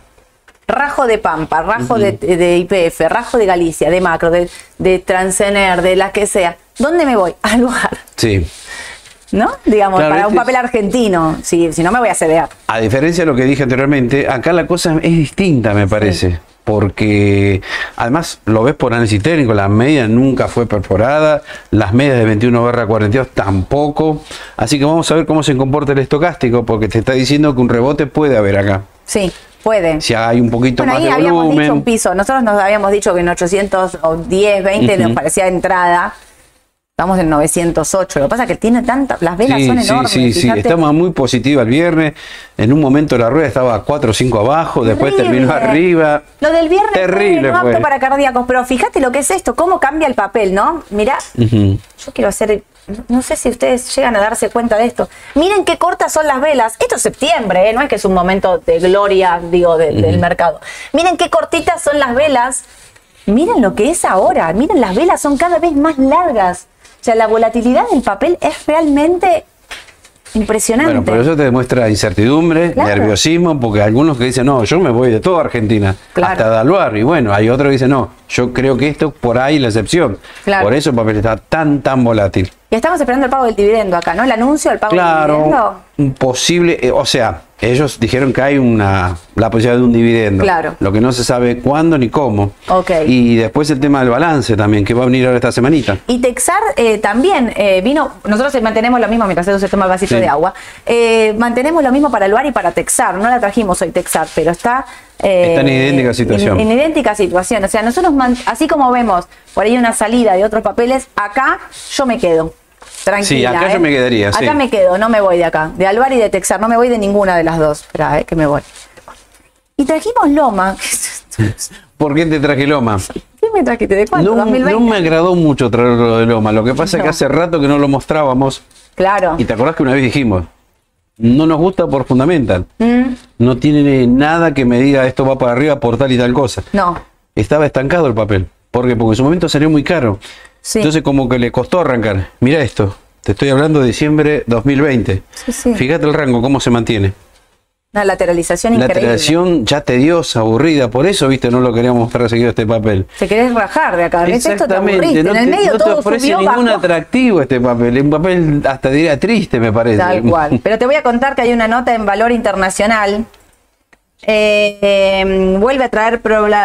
Rajo de Pampa, rajo de, de IPF, rajo de Galicia, de Macro, de, de Transener, de las que sea. ¿Dónde me voy? Al lugar. Sí. ¿No? Digamos, Claro, para este un papel es- argentino. Si, si no me voy a CDA. A diferencia de lo que dije anteriormente, acá la cosa es distinta, me parece. Porque además lo ves por análisis técnico, la media nunca fue perforada, las medias de 21 barra 42 tampoco. Así que vamos a ver cómo se comporta el estocástico, porque te está diciendo que un rebote puede haber acá. Sí, puede. Si hay un poquito Bueno, más ahí de habíamos dicho un piso. Nosotros nos habíamos dicho que en 810, 20 nos Ujú. parecía entrada. Estamos en 908. Lo que pasa es que tiene tantas. Las velas Sí, son sí, enormes. sí, sí, fíjate. estamos muy positiva el viernes. En un momento la rueda estaba 4 o 5 abajo, después terminó arriba. Lo del viernes Terrible no apto para cardíacos, pero fíjate lo que es esto, cómo cambia el papel, ¿no? Mirá, yo quiero hacer, no sé si ustedes llegan a darse cuenta de esto. Miren qué cortas son las velas. Esto es septiembre, ¿eh? no es que es un momento de gloria, digo, de- del mercado. Miren qué cortitas son las velas. Miren lo que es ahora. Miren, las velas son cada vez más largas. O sea, la volatilidad del papel es realmente impresionante. Bueno, pero eso te demuestra incertidumbre, Claro. nerviosismo, porque algunos que dicen, no, yo me voy de toda Argentina, Claro. hasta Daluar, y bueno, hay otros que dicen, no, yo creo que esto por ahí la excepción. Claro. Por eso el papel está tan, tan volátil. Y estamos esperando el pago del dividendo acá, ¿no? El anuncio del pago del dividendo. un posible, eh, o sea, ellos dijeron que hay una la posibilidad de un dividendo. Claro. Lo que no se sabe cuándo ni cómo. Ok. Y después el tema del balance también, que va a venir ahora esta semanita. Y Texar eh, también eh, vino, nosotros mantenemos lo mismo mientras se toma el vasito Sí. de agua. Eh, mantenemos lo mismo para el bar y para Texar. No la trajimos hoy Texar, pero está. eh, Está en idéntica situación. En, en idéntica situación. O sea, nosotros, así como vemos por ahí una salida de otros papeles, acá yo me quedo. Tranquila. Sí, acá yo ¿eh? me quedaría, Acá sí. me quedo, no me voy de acá. De Alvar y de Texar, no me voy de ninguna de las dos. Espera, eh, que me voy. Y trajimos Loma. ¿Por qué te traje Loma? ¿Qué me trajiste? ¿De cuánto? No, 2020. no me agradó mucho traerlo de Loma. Lo que pasa es que hace rato que no lo mostrábamos. Claro. Y te acordás que una vez dijimos, no nos gusta por fundamental. Mm, No tiene nada que me diga esto va para arriba por tal y tal cosa. no. Estaba estancado el papel. ¿Por qué? Porque en su momento salió muy caro. Sí. Entonces como que le costó arrancar. Mira esto. Te estoy hablando de diciembre 2020. Sí, sí. Fíjate el rango, cómo se mantiene. Una lateralización La increíble. alteración ya tediosa, aburrida. Por eso, viste, no lo queríamos mostrar seguido este papel. Te querés rajar de acá. ¿Ves esto? Te aburriste. no en el te, medio no te todo ofrece subió, ningún bajó. atractivo este papel. Es un papel hasta diría triste, me parece. Tal cual. Pero te voy a contar que hay una nota en valor internacional eh, eh, vuelve a traer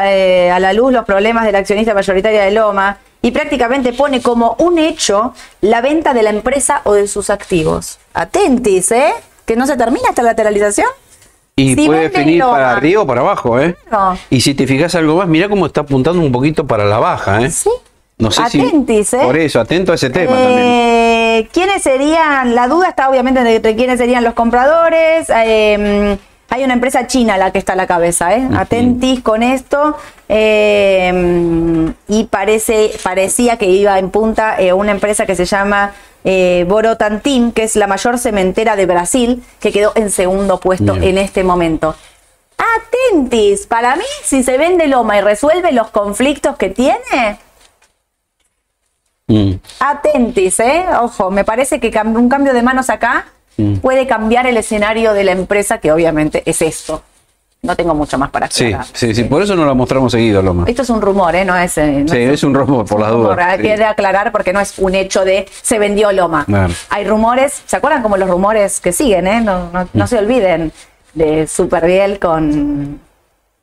eh, a la luz los problemas de la accionista mayoritaria de Loma y prácticamente pone como un hecho la venta de la empresa o de sus activos. Atentis, ¿eh? Que no se termina esta lateralización. Y Si puede Loma. para arriba o para abajo, ¿eh? Y si te fijas algo más, mira cómo está apuntando un poquito para la baja, ¿eh? Sí. No sé Atentis, si. ¿eh? Por eso, atento a ese tema también. Eh, ¿Quiénes serían? La duda está obviamente de, de quiénes serían los compradores. Eh, hay una empresa china la que está a la cabeza, ¿eh? Atentis con esto. Eh, y parece, parecía que iba en punta eh, una empresa que se llama eh, Borotantim, que es la mayor cementera de Brasil, que quedó en segundo puesto Bien. en este momento. Atentis, para mí, si se vende Loma y resuelve los conflictos que tiene, Mm. Atentis, ¿eh? Ojo, me parece que un cambio de manos acá Mm. puede cambiar el escenario de la empresa, que obviamente es esto. No tengo mucho más para Sí, aclarar. sí, sí, por eso no la mostramos seguido, Loma. Esto es un rumor, ¿eh? No es. eh, no Sí, es un rumor, por las dudas. Hay sí. que aclarar porque no es un hecho de se vendió Loma. Claro. Hay rumores, ¿se acuerdan como los rumores que siguen, eh? No, no, Mm. no se olviden de Superbiel con,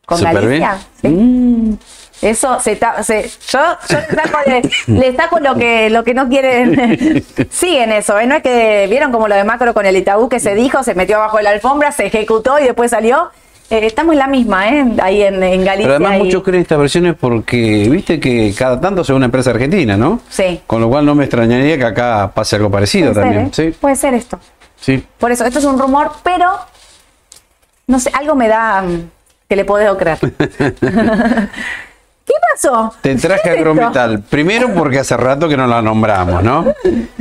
con. Galicia. ¿sí? Mm. Eso se, ta- se- yo, yo le saco, de- le saco lo que lo que no quieren. Siguen eso, ¿eh? No es que vieron como lo de Macro con el Itaú que se dijo, se metió abajo de la alfombra, se ejecutó y después salió. Eh, estamos en la misma, ¿eh? Ahí en, en Galicia. Pero además y- muchos creen estas versiones porque viste que cada tanto es una empresa argentina, ¿no? Sí. Con lo cual no me extrañaría que acá pase algo parecido Puede ser, también. ¿eh? Sí, Puede ser esto. sí. Por eso, esto es un rumor, pero no sé, algo me da mm, que le puedo creer. Te ¿Qué traje es esto? agrometal. Primero porque hace rato que no la nombramos, ¿no?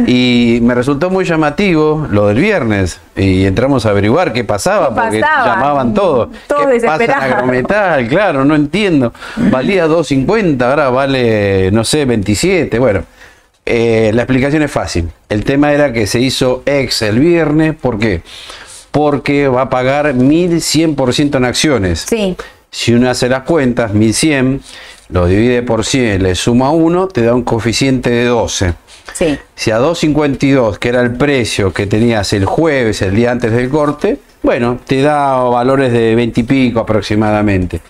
Y me resultó muy llamativo lo del viernes. Y entramos a averiguar qué pasaba, ¿Qué porque pasaba? llamaban todos. Todos ¿Qué pasa en agrometal? Claro, no entiendo. Valía 2.50, ahora vale, no sé, 27. Bueno, eh, la explicación es fácil. El tema era que se hizo ex el viernes. ¿Por qué? Porque va a pagar 1.100% en acciones. Sí, Si uno hace las cuentas, 1100, lo divide por 100, le suma 1, te da un coeficiente de 12. sí. Si a 2.52, que era el precio que tenías el jueves, el día antes del corte, bueno, te da valores de 20 y pico aproximadamente.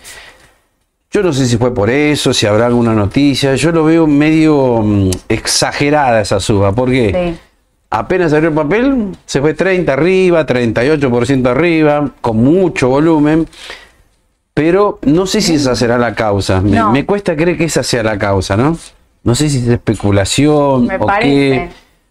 Yo no sé si fue por eso, si habrá alguna noticia. Yo lo veo medio mm, exagerada esa suba. ¿Por qué? Sí. Apenas salió el papel, se fue 30 arriba, 38% arriba, con mucho volumen. Pero no sé si esa será la causa. Me, No. me cuesta creer que esa sea la causa, ¿no? No sé si es especulación Me o parece. qué.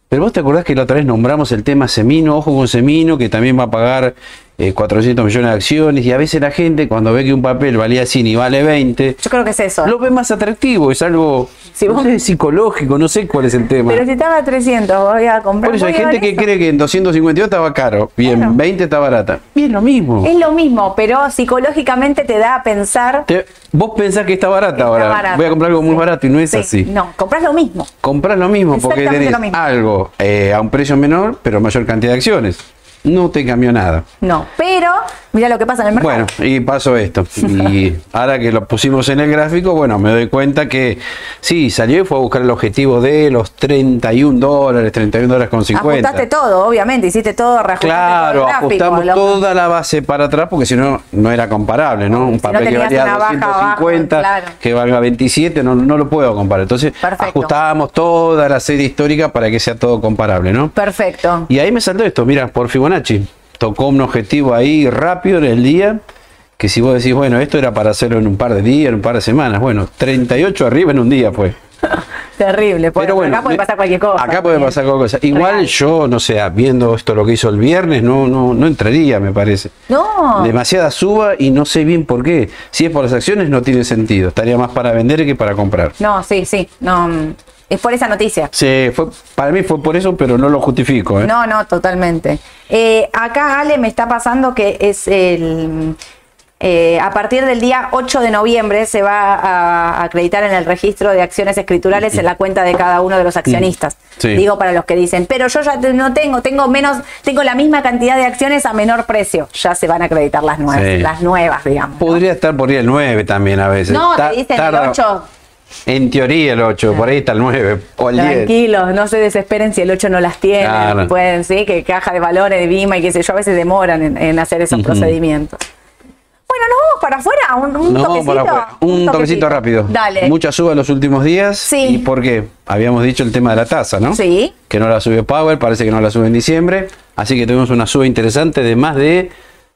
Pero vos te acordás que la otra vez nombramos el tema Semino, ojo con Semino, que también va a pagar eh, 400 millones de acciones. Y a veces la gente, cuando ve que un papel valía 100 y vale 20, Yo creo que es eso. lo ve más atractivo. Es algo Si no vos- sé, psicológico, no sé cuál es el tema. Pero si estaba a 300, voy a comprar. Por eso hay gente que eso. cree que en 252 estaba caro y en Bueno. 20 está barata. Bien, lo mismo. Es lo mismo, pero psicológicamente te da a pensar. Te- vos pensás que está barata Está ahora. barata. Voy a comprar algo muy Sí. barato y no es Sí, así. No, compras lo mismo. Comprás lo mismo porque tenés mismo. algo eh, a un precio menor, pero mayor cantidad de acciones. No te cambió nada. No, pero mira lo que pasa en el mercado. Bueno, y pasó esto. Y ahora que lo pusimos en el gráfico, bueno, me doy cuenta que sí, salió y fue a buscar el objetivo de los 31 dólares, 31 dólares con 50. Ajustaste todo, obviamente, hiciste todo, reajustaste Claro, todo el gráfico, ajustamos lo- toda la base para atrás porque si no, no era comparable, ¿no? Un Si no papel que valía una baja 250, abajo, claro. que valga 27, no, no lo puedo comparar. Entonces, Perfecto. ajustábamos toda la serie histórica para que sea todo comparable, ¿no? Perfecto. Y ahí me saltó esto, mira, por Fibonacci. Tocó un objetivo ahí rápido en el día, que si vos decís, bueno, esto era para hacerlo en un par de días, en un par de semanas. Bueno, 38 arriba en un día fue. Terrible. Puede- Pero bueno, acá puede pasar cualquier cosa. Acá puede también. pasar cualquier cosa. Igual Real. yo, no sé, viendo esto lo que hizo el viernes, no, no, no entraría, me parece. No. Demasiada suba y no sé bien por qué. Si es por las acciones no tiene sentido. Estaría más para vender que para comprar. No, sí, sí. No, mm, es por esa noticia. Sí, fue, para mí fue por eso, pero no lo justifico. ¿eh? No, no, totalmente. Eh, acá Ale me está pasando que es el... eh, a partir del día 8 de noviembre se va a acreditar en el registro de acciones escriturales en la cuenta de cada uno de los accionistas. Sí. Digo para los que dicen, pero yo ya no tengo, tengo menos, tengo la misma cantidad de acciones a menor precio. Ya se van a acreditar las nuevas, Sí. las nuevas, digamos. ¿no? Podría estar por ahí el 9 también a veces. No, Ta- te dicen tarda- el 8. En teoría el 8, por ahí está el 9 o el 10. Tranquilos, no se desesperen si el 8 no las. Claro. Pueden, sí, que caja de valores de Bima y qué sé yo, a veces demoran en, en hacer esos procedimientos. Bueno, para afuera? ¿Un, un toquecito? para afuera. Un, toquecito rápido. Dale. Mucha suba en los últimos días. Sí. ¿Y por qué? Habíamos dicho el tema de la tasa, ¿no? Sí. Que no la sube Powell, parece que no la sube en diciembre. Así que tuvimos una suba interesante de más de,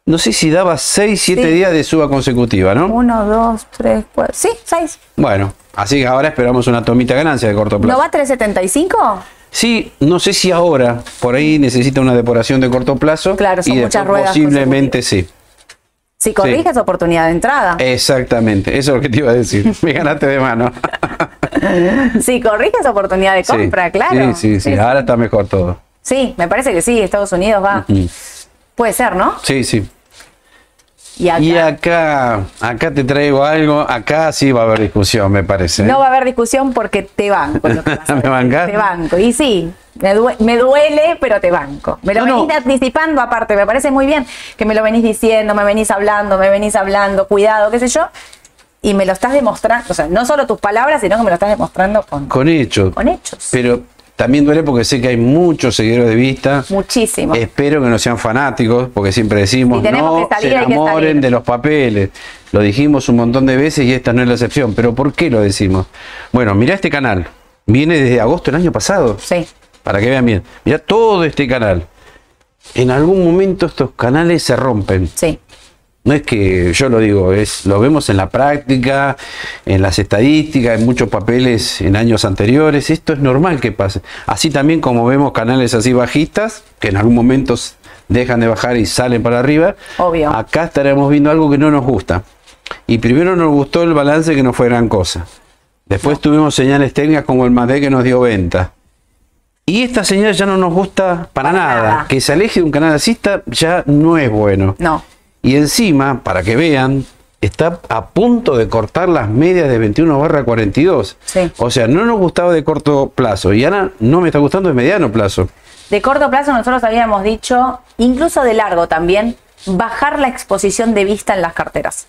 no sé si daba 6, 7 Sí. días de suba consecutiva, ¿no? Uno, dos, tres, cuatro. Sí, seis. Bueno, así que ahora esperamos una tomita ganancia de corto plazo. ¿No va a 375? Sí, no sé si ahora, por ahí necesita una depuración de corto plazo. Claro, son y muchas ruedas Posiblemente sí. Si corrige es oportunidad de entrada. Exactamente, eso es lo que te iba a decir. Me ganaste de mano. Si corrige es oportunidad de Sí. compra, claro. Sí, sí, sí, Ahora está mejor todo. Sí, me parece que sí, Estados Unidos va. Puede ser, ¿no? Sí, sí. Y acá, Y acá, acá te traigo algo. Acá sí va a haber discusión, me parece. ¿eh? no va a haber discusión porque te banco. lo que ¿Me? Te banco. Y sí, me, due- me duele, pero te banco. Me lo No, no. venís anticipando aparte, me parece muy bien que me lo venís diciendo, me venís hablando, me venís hablando, cuidado, qué sé yo. Y me lo estás demostrando, o sea, no solo tus palabras, sino que me lo estás demostrando con, Con hechos. con hechos. Pero también duele porque sé que hay muchos seguidores de vista. Muchísimo. Espero que no sean fanáticos, porque siempre decimos, no que salir, se que enamoren salir". de los papeles. Lo dijimos un montón de veces y esta no es la excepción. Pero ¿por qué lo decimos? Bueno, mira este canal. Viene desde agosto del año pasado. Sí. Para que vean bien. Mira todo este canal. En algún momento estos canales se rompen. Sí. No es que yo lo digo, es lo vemos en la práctica, en las estadísticas, en muchos papeles en años anteriores. Esto es normal que pase. Así también como vemos canales así bajistas, que en algún momento dejan de bajar y salen para arriba. Obvio. Acá estaremos viendo algo que no nos gusta. Y primero nos gustó el balance que no fue gran cosa. Después tuvimos señales técnicas como el MAD que nos dio venta. Y esta señal ya no nos gusta para, Para nada. nada. Que se aleje de un canal alcista ya no es bueno. No. Y encima, para que vean, está a punto de cortar las medias de 21 barra 42. Sí. O sea, no nos gustaba de corto plazo. Y ahora no me está gustando de mediano plazo. De corto plazo nosotros habíamos dicho, incluso de largo también, bajar la exposición de vista en las carteras.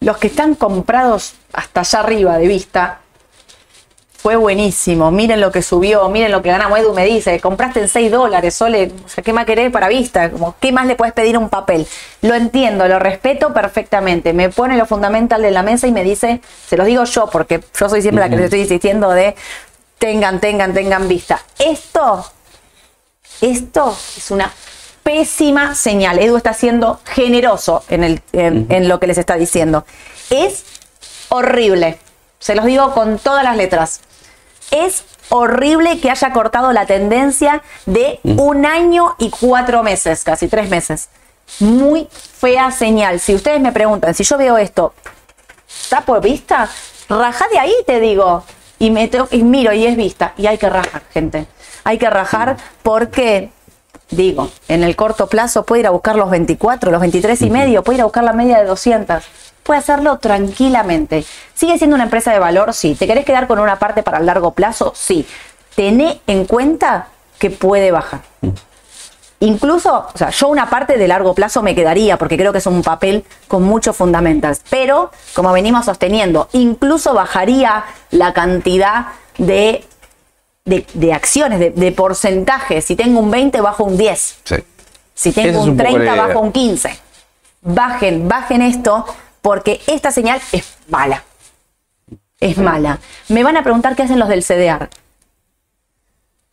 Los que están comprados hasta allá arriba de vista, fue buenísimo. Miren lo que subió, miren lo que ganamos. Edu me dice, compraste en 6 dólares, Sole, o sea, ¿qué más querés para vista? Como, ¿Qué más le puedes pedir a un papel? Lo entiendo, lo respeto perfectamente. Me pone lo fundamental de la mesa y me dice, se los digo yo, porque yo soy siempre la que les estoy insistiendo de tengan, tengan, tengan vista. Esto esto es una pésima señal. Edu está siendo generoso en, el, en, en lo que les está diciendo. Es horrible. Se los digo con todas las letras. Es horrible que haya cortado la tendencia de un año y cuatro meses, casi tres meses. Muy fea señal. Si ustedes me preguntan, si yo veo esto, ¿está por vista? Rajá de ahí, te digo. Y, me y miro y es vista. Y hay que rajar, gente. Hay que rajar porque, digo, en el corto plazo puede ir a buscar los 24, los 23 y medio, puede ir a buscar la media de 200. Puede hacerlo tranquilamente. ¿Sigue siendo una empresa de valor? Sí. ¿Te querés quedar con una parte para el largo plazo? Sí. Tené en cuenta que puede bajar. Incluso, o sea, yo una parte de largo plazo me quedaría porque creo que es un papel con muchos fundamentals. Pero, como venimos sosteniendo, incluso bajaría la cantidad de, de, de acciones, de, de porcentaje. Si tengo un 20, bajo un 10. Sí. Si tengo un un poco la 30, idea. bajo un 15. Bajen, bajen esto porque esta señal es mala. Es mala. Me van a preguntar qué hacen los del CDR.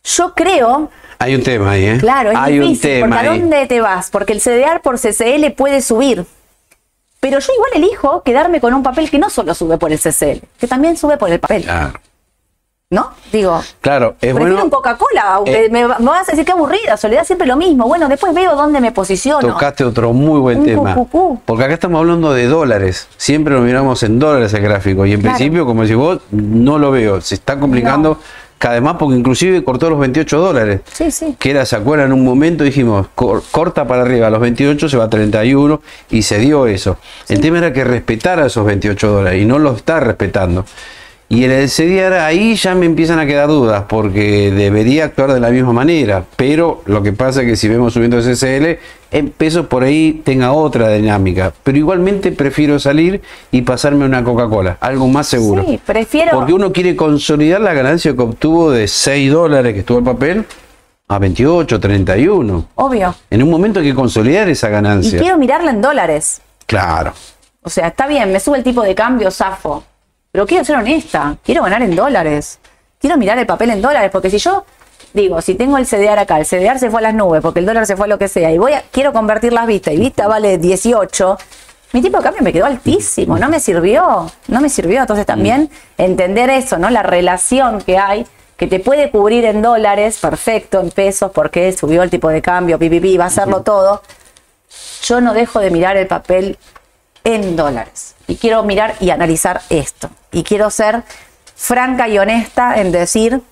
Yo creo Hay un tema ahí, ¿eh? Claro, es Hay difícil, un tema porque ¿a ahí. dónde te vas? Porque el CDR por CCL puede subir. Pero yo igual elijo quedarme con un papel que no solo sube por el CCL, que también sube por el papel. Claro. ¿No? Digo, Claro, es prefiero bueno. un Coca-Cola. eh, me, me vas a decir que aburrida, Soledad siempre lo mismo. Bueno, después veo dónde me posiciono. Tocaste otro muy buen Un tema. cucucú. Porque acá estamos hablando de dólares. Siempre lo miramos en dólares el gráfico. Y en Claro. principio, como decís vos, no lo veo. Se está complicando cada vez más porque inclusive cortó los 28 dólares. Sí, sí. Que era, ¿se acuerdan? En un momento dijimos, cor- corta para arriba los 28, se va a 31 y se dio eso. El tema era que respetara esos 28 dólares y no lo está respetando. Y en el CDR ahí ya me empiezan a quedar dudas porque debería actuar de la misma manera, pero lo que pasa es que si vemos subiendo el CCL, en pesos por ahí tenga otra dinámica. Pero igualmente prefiero salir y pasarme una Coca-Cola, algo más seguro. Sí, prefiero. Porque uno quiere consolidar la ganancia que obtuvo de 6 dólares que estuvo el papel a 28, 31. Obvio. En un momento hay que consolidar esa Y ganancia. quiero mirarla en dólares. Claro. O sea, está bien, me sube el tipo de cambio, zafo. Pero quiero ser honesta, quiero ganar en dólares. Quiero mirar el papel en dólares, porque si yo digo, si tengo el CDR acá, el CDR se fue a las nubes, porque el dólar se fue a lo que sea, y voy a, quiero convertir las vistas, y vista vale 18, mi tipo de cambio me quedó altísimo, no me sirvió, no me sirvió. Entonces también entender eso, ¿no? La relación que hay, que te puede cubrir en dólares, perfecto, en pesos, porque subió el tipo de cambio, pipipi, va a hacerlo todo. Yo no dejo de mirar el papel en dólares. Y quiero mirar y analizar esto. Y quiero ser franca y honesta en decir,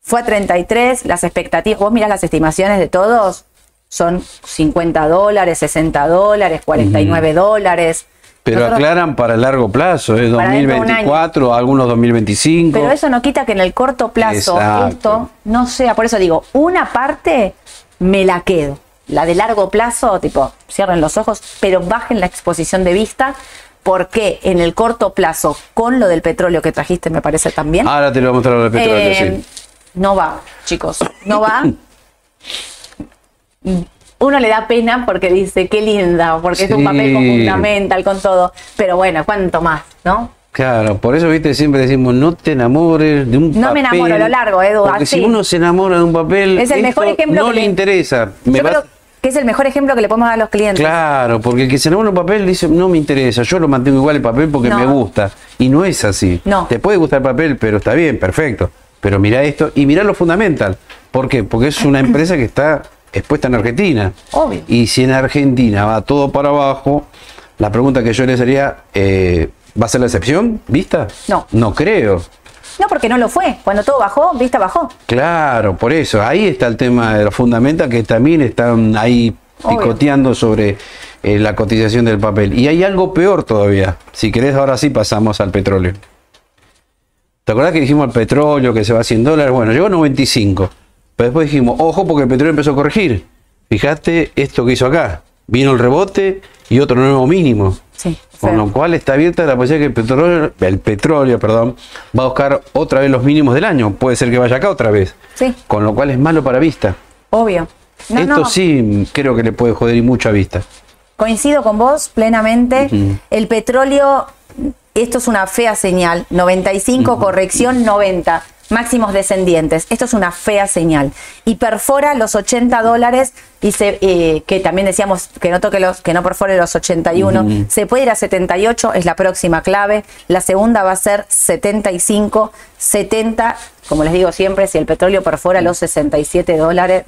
fue a 33, las expectativas, vos mirás las estimaciones de todos, son 50 dólares, 60 dólares, 49 dólares. Pero Nosotros- aclaran para el largo plazo, es un 2024, algunos 2025. Pero eso no quita que en el corto plazo Exacto. esto no sea, por eso digo, una parte me la quedo. La de largo plazo, tipo, cierren los ojos, pero bajen la exposición de vista, porque en el corto plazo, con lo del petróleo que trajiste, me parece también, Ahora te lo voy a mostrar lo del petróleo, eh, sí. no va, chicos, no va. Uno le da pena porque dice, qué linda, porque es un papel con fundamental, con todo. Pero bueno, ¿cuánto más, no? Claro, por eso, viste, siempre decimos, no te enamores de un papel. No me enamoro a lo largo, Edu, Porque así. si uno se enamora de un papel, Es el mejor ejemplo no que le interesa. Me Yo vas- creo que es el mejor ejemplo que le podemos dar a los clientes. Claro, porque el que se enamora un papel dice, no me interesa, yo lo mantengo igual el papel porque No. me gusta. Y no es así. No. Te puede gustar el papel, pero está bien, perfecto. Pero mira esto y mira lo fundamental. ¿Por qué? Porque es una empresa que está expuesta en Argentina. Obvio. Y si en Argentina va todo para abajo, la pregunta que yo le sería, eh, ¿va a ser la excepción? ¿Vista? No. No creo. No, porque no lo fue. Cuando todo bajó, vista bajó. Claro, por eso. Ahí está el tema de los fundamentos que también están ahí Obvio. picoteando sobre eh, la cotización del papel. Y hay algo peor todavía. Si querés, ahora sí pasamos al petróleo. ¿Te acordás que dijimos el petróleo que se va a 100 dólares? Bueno, llegó a 95. Pero después dijimos, ojo, porque el petróleo empezó a corregir. Fíjate esto que hizo acá. Vino el rebote y otro nuevo mínimo. Sí. Con lo cual está abierta la posibilidad que el petróleo, el petróleo perdón, va a buscar otra vez los mínimos del año. Puede ser que vaya acá otra vez. Sí. Con lo cual es malo para vista. Obvio. No, Esto no, sí creo que le puede joder y mucho a vista. Coincido con vos plenamente. El petróleo, esto es una fea señal. 95, corrección 90. Máximos descendientes. Esto es una fea señal. Y perfora los 80 dólares. Dice eh, que también decíamos que no toque los, que no perfore los 81. Se puede ir a 78, es la próxima clave. La segunda va a ser 75, 70. Como les digo siempre, si el petróleo perfora los 67 dólares,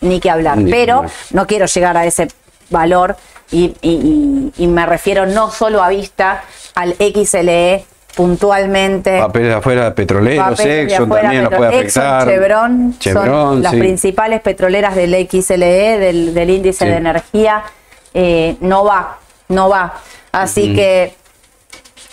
ni que hablar. Ni Pero no quiero llegar a ese valor y, y- y- y me refiero no solo a vista, al XLE puntualmente. Papeles afuera petroleros, Exxon afuera, también petro- puede Exxon, afectar. Chevron, Chevron, son las sí. principales petroleras del XLE, del, del índice Sí. de energía. Eh, no va, no va. Así que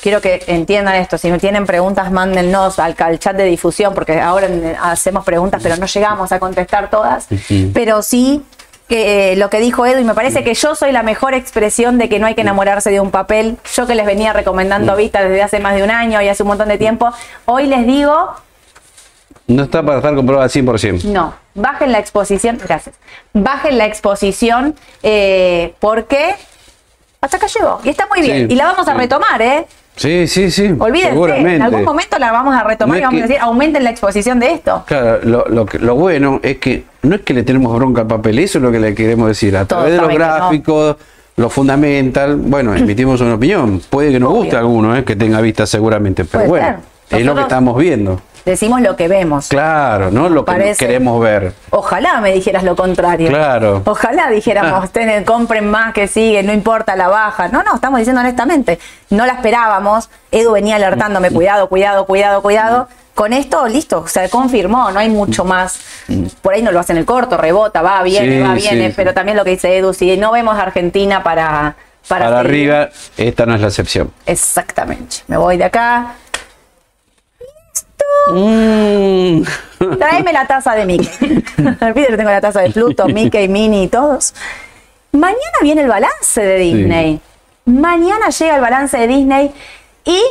quiero que entiendan esto. Si tienen preguntas, mándennos al, al chat de difusión, porque ahora hacemos preguntas, pero no llegamos a contestar todas. Pero sí que, eh, lo que dijo Edu, y me parece que yo soy la mejor expresión de que no hay que enamorarse de un papel. Yo que les venía recomendando Vista desde hace más de un año y hace un montón de tiempo, hoy les digo, No está para estar comprobado al 100%. no, bajen la exposición, gracias, bajen la exposición, eh, porque hasta acá llegó. Y está muy bien. Sí, y la vamos a sí. retomar, ¿eh? Sí, sí, sí. Olvídense, en algún momento la vamos a retomar No y vamos a decir, aumenten la exposición de esto. Claro, lo, lo, lo bueno es que no es que le tenemos bronca al papel, eso es lo que le queremos decir. A Todos través de los que no. gráficos, lo fundamental, bueno, emitimos una opinión. Puede que nos Obvio. guste a alguno, eh, que tenga vista seguramente, pero Puede bueno, ser. es lo que estamos viendo. Decimos lo que vemos. Claro, no lo que queremos ver. Ojalá me dijeras lo contrario. Claro. Ojalá dijéramos, Ah. "Ten- compren más que sigue, no importa la baja. No, no, estamos diciendo honestamente. No la esperábamos. Edu venía alertándome, cuidado, cuidado, cuidado, cuidado. Con esto, listo, se confirmó, no hay mucho más. Por ahí no lo hacen el corto, rebota, va, viene, Sí, va, viene. sí. Pero también lo que dice Edu, si no vemos a Argentina para... Para, Para arriba, esta no es la excepción. Exactamente. Me voy de acá. Mm. Tráeme la taza de Mickey. Que tengo la taza de Pluto, Mickey, Minnie y todos. Mañana viene el balance de Disney. Mañana llega el balance de Disney y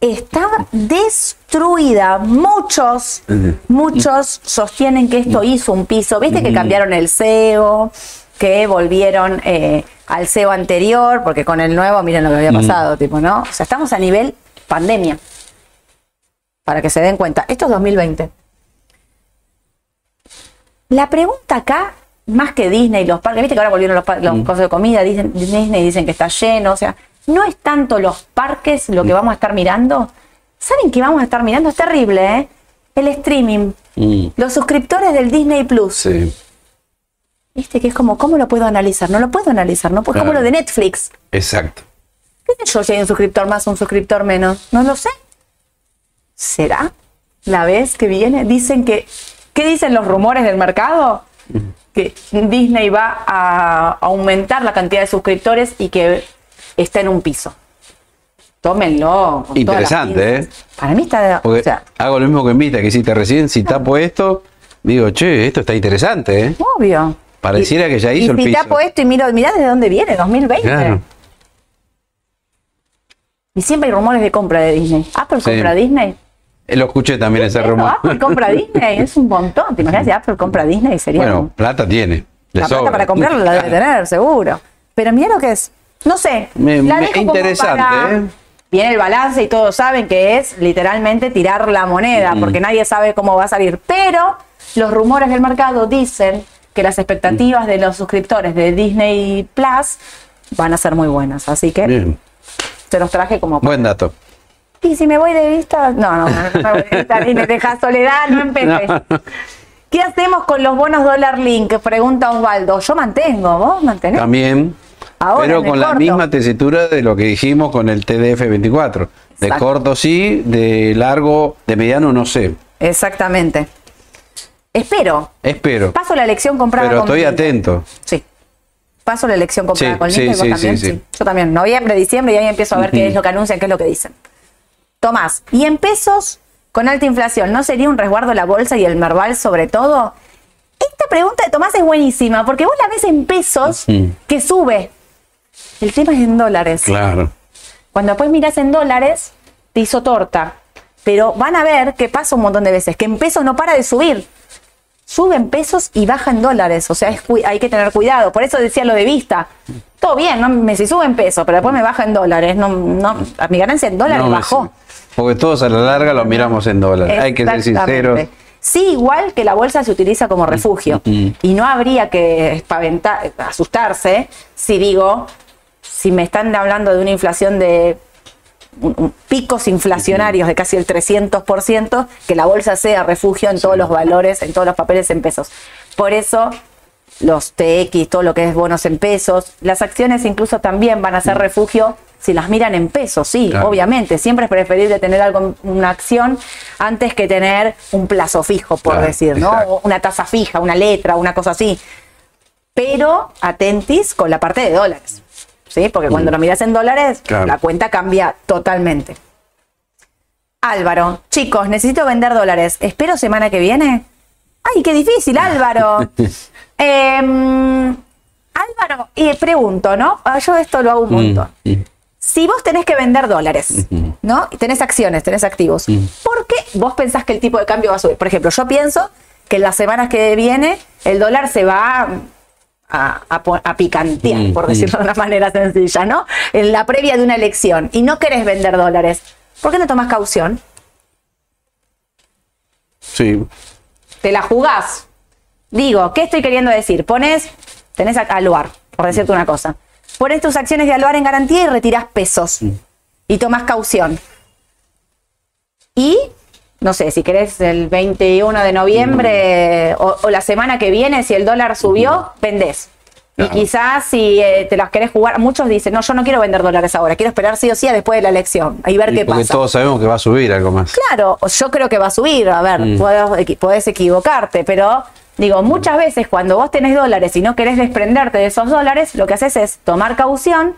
está destruida. Muchos, muchos sostienen que esto hizo un piso. Viste que cambiaron el CEO, que volvieron eh, al CEO anterior, porque con el nuevo, miren lo que había pasado, tipo, ¿no? O sea, estamos a nivel pandemia. Para que se den cuenta. Esto es 2020. La pregunta acá, más que Disney, los parques, viste que ahora volvieron los, los cosas de comida, dicen, Disney dicen que está lleno, o sea, no es tanto los parques lo que vamos a estar mirando. ¿Saben qué vamos a estar mirando? Es terrible, ¿eh? El streaming. Mm, Los suscriptores del Disney Plus. sí, Viste que es como, ¿cómo lo puedo analizar? No lo puedo analizar, ¿no? Pues como Claro. lo de Netflix. exacto. ¿Qué sé yo si hay un suscriptor más o un suscriptor menos? No lo sé. ¿Será? ¿La vez que viene? Dicen que. ¿Qué dicen los rumores del mercado? Que Disney va a aumentar la cantidad de suscriptores y que está en un piso. Tómenlo. Interesante, pinzas. Para mí está. Porque O sea, hago lo mismo que en Vita, que hiciste recién, si tapo esto, digo, che, esto está interesante, ¿eh? obvio. Pareciera que ya hizo y el si piso. tapo esto y miro, mirá desde dónde viene, 2020. Claro. Y siempre hay rumores de compra de Disney. Apple Sí. compra Disney. Lo escuché también ese rumor. Apple compra Disney, es un montón. ¿Te imaginas si Apple compra Disney? Sería Bueno, un- plata tiene. le la plata para comprarla la debe tener, seguro. Pero mira lo que es. No sé. Me- la me- interesante, para- ¿eh? Viene el balance y todos saben que es literalmente tirar la moneda, Mm. porque nadie sabe cómo va a salir. Pero los rumores del mercado dicen que las expectativas de los suscriptores de Disney Plus van a ser muy buenas. Así que Bien, se los traje como buen dato. Y si me voy de vista, no, no, no, no me voy de vista y me dejas soledad, no empecé. No. ¿Qué hacemos con los bonos dólar link? Pregunta Osvaldo. Yo mantengo, vos mantenés. También, Ahora pero con la corto. misma tesitura de lo que dijimos con el TDF24. De Exacto. corto sí, de largo, de mediano no sé. Exactamente. Espero. Espero. Paso la elección comprada Pero con estoy atento. Sí. Paso la elección comprada Sí, con sí, Link y vos sí, también. sí, sí. Yo también. Noviembre, diciembre y ahí empiezo a ver qué es lo que anuncian, qué es lo que dicen. Tomás, ¿y en pesos con alta inflación no sería un resguardo la bolsa y el Merval sobre todo? Esta pregunta de Tomás es buenísima porque vos la ves en pesos que sube. El tema es en dólares. Claro. Cuando después miras en dólares, te hizo torta. Pero van a ver que pasa un montón de veces, que en pesos no para de subir. Sube en pesos y baja en dólares. O sea, es hay que tener cuidado. Por eso decía lo de vista. Todo bien, no me si sube en pesos, pero después me baja en dólares. No, no, a mi ganancia en dólares No bajó. Porque todos a la larga lo miramos en dólares. Hay que ser sinceros. Sí, igual que la bolsa se utiliza como refugio. Mm. Y no habría que espaventar- asustarse si digo, si me están hablando de una inflación de picos inflacionarios de casi el 300%, que la bolsa sea refugio en todos los valores, en todos los papeles en pesos. Por eso los TX, todo lo que es bonos en pesos, las acciones incluso también van a ser refugio si las miran en pesos, sí, Claro. obviamente. Siempre es preferible tener algo, una acción antes que tener un plazo fijo, por Claro, decir, ¿no? exacto. Una tasa fija, una letra, una cosa así. Pero atentis con la parte de dólares, ¿sí? Porque cuando lo miras en dólares, Claro. la cuenta cambia totalmente. Álvaro, chicos, necesito vender dólares. ¿Espero semana que viene? ¡Ay, qué difícil, Álvaro! Em, Álvaro, y pregunto, ¿no? Ah, Yo esto lo hago un montón. Mm, mm. Si vos tenés que vender dólares, ¿no? Y tenés acciones, tenés activos, ¿por qué vos pensás que el tipo de cambio va a subir? Por ejemplo, yo pienso que en las semanas que viene el dólar se va a, a picantear, Mm, por mm. decirlo de una manera sencilla, ¿no? En la previa de una elección y no querés vender dólares, ¿por qué no tomás caución? Sí. te la jugás. Digo, ¿qué estoy queriendo decir? Pones, tenés a Aluar, por decirte una cosa. Pones tus acciones de Aluar en garantía y retirás pesos. Y tomás caución. Y, no sé, si querés el 21 de noviembre o, o la semana que viene, si el dólar subió, vendés. Y quizás si eh, te las querés jugar, muchos dicen, no, yo no quiero vender dólares ahora, quiero esperar sí o sí a después de la elección y ver Y qué porque pasa. todos sabemos que va a subir algo más. Claro, yo creo que va a subir, a ver, Mm. podés equivocarte, pero digo, muchas veces cuando vos tenés dólares y no querés desprenderte de esos dólares, lo que haces es tomar caución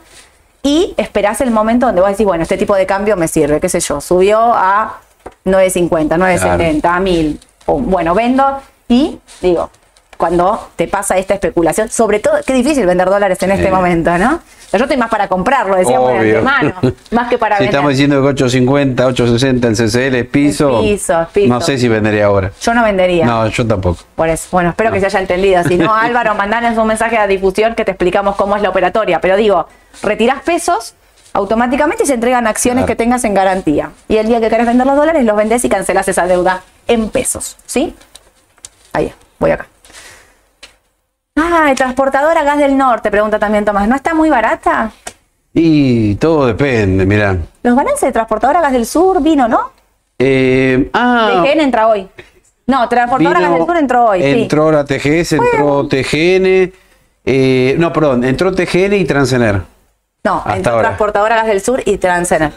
y esperás el momento donde vos decís, bueno, este tipo de cambio me sirve, qué sé yo, subió a 9.50, 9.70, a 1000, pum, bueno, vendo y digo, cuando te pasa esta especulación. Sobre todo, qué difícil vender dólares en este momento, ¿no? Yo estoy más para comprarlo, decíamos de antemano, más que para si vender. estamos diciendo que 850, 860 el CCL es piso, piso, es piso. no sé si vendería ahora. Yo no vendería. No, yo tampoco. Por eso, bueno, espero que se haya entendido. Si no, Álvaro, mandanos un mensaje a difusión que te explicamos cómo es la operatoria. Pero digo, retirás pesos automáticamente se entregan acciones Claro. que tengas en garantía. Y el día que querés vender los dólares, los vendés y cancelás esa deuda en pesos. ¿Sí? Ahí, voy acá. Ah, transportadora Gas del Norte, pregunta también Tomás. ¿No está muy barata? Y todo depende, mirá. Los balances de transportadora Gas del Sur vino, ¿no? Eh, ah, TGN entra hoy. No, transportadora Gas vino- del Sur entró hoy. sí. Entró la TGS, entró TGN. eh, no, perdón, entró TGN y Transener. No, hasta entró ahora. transportadora Gas del Sur y Transener.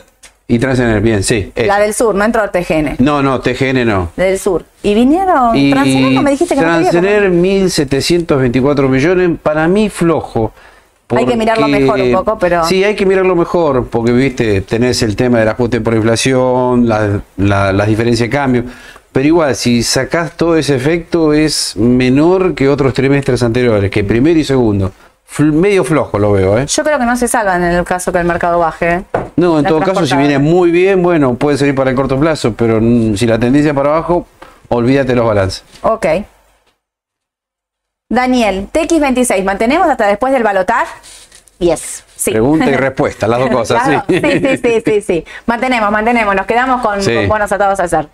Y Transener, bien, sí. es. La del sur, no entró TGN. No, no, TGN no. Del sur. ¿Y vinieron? Y Transener no me dijiste que no Transener 1.724 millones, para mí flojo. Hay que mirarlo mejor un poco, pero- Sí, hay que mirarlo mejor, porque viste, tenés el tema del ajuste por inflación, la- la- las diferencias de cambio. Pero igual, si sacás todo ese efecto, es menor que otros trimestres anteriores, que primero y segundo. Medio flojo lo veo, ¿eh? Yo creo que no se salgan en el caso que el mercado baje. ¿eh? No, en todo caso, si viene muy bien, bueno, puede servir para el corto plazo, pero si la tendencia para abajo, olvídate los balances. Ok. Daniel, TX26, ¿mantenemos hasta después del balotar? Yes. Sí. Pregunta y respuesta, las dos cosas, Claro, sí. sí, sí, sí, sí, sí. Mantenemos, mantenemos. Nos quedamos con, Sí. con bonos atados a hacer.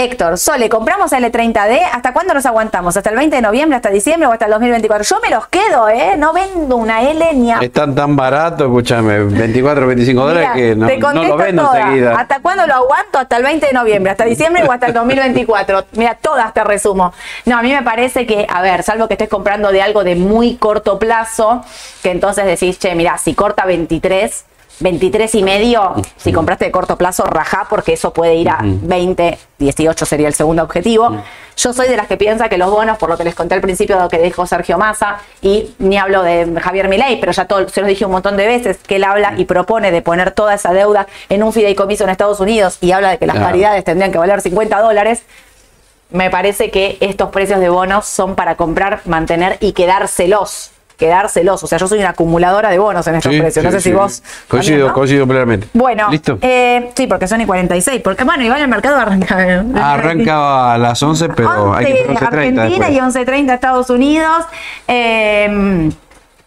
Héctor, Sole, ¿compramos L30D? ¿Hasta cuándo nos aguantamos? ¿Hasta el 20 de noviembre, hasta diciembre o hasta el 2024? Yo me los quedo, ¿eh? No vendo una L ni a... Están tan baratos, escúchame, 24 25 dólares Mira, que no, te no lo vendo todas. enseguida. ¿Hasta cuándo lo aguanto? Hasta el 20 de noviembre, hasta diciembre o hasta el 2024. Mira, todas te resumo. No, a mí me parece que, a ver, salvo que estés comprando de algo de muy corto plazo, que entonces decís, che, mira, si corta 23, 23 y medio, si compraste de corto plazo, rajá, porque eso puede ir a 20, 18 sería el segundo objetivo. Yo soy de las que piensa que los bonos, por lo que les conté al principio de lo que dijo Sergio Massa, y ni hablo de Javier Milei, pero ya todo, se los dije un montón de veces, que él habla y propone de poner toda esa deuda en un fideicomiso en Estados Unidos y habla de que las paridades tendrían que valer 50 dólares. Me parece que estos precios de bonos son para comprar, mantener y quedárselos. Quedárselos. O sea, yo soy una acumuladora de bonos en estos Sí, precios. no sí, sé si sí. vos. Coincido, también, ¿no? coincido plenamente. Bueno, ¿Listo? eh, sí, porque son y 46. Porque, bueno, igual el mercado arranca. Arranca a las 11, pero hay que 11 esperar 11.30 Argentina después. y 11.30 Estados Unidos. Eh,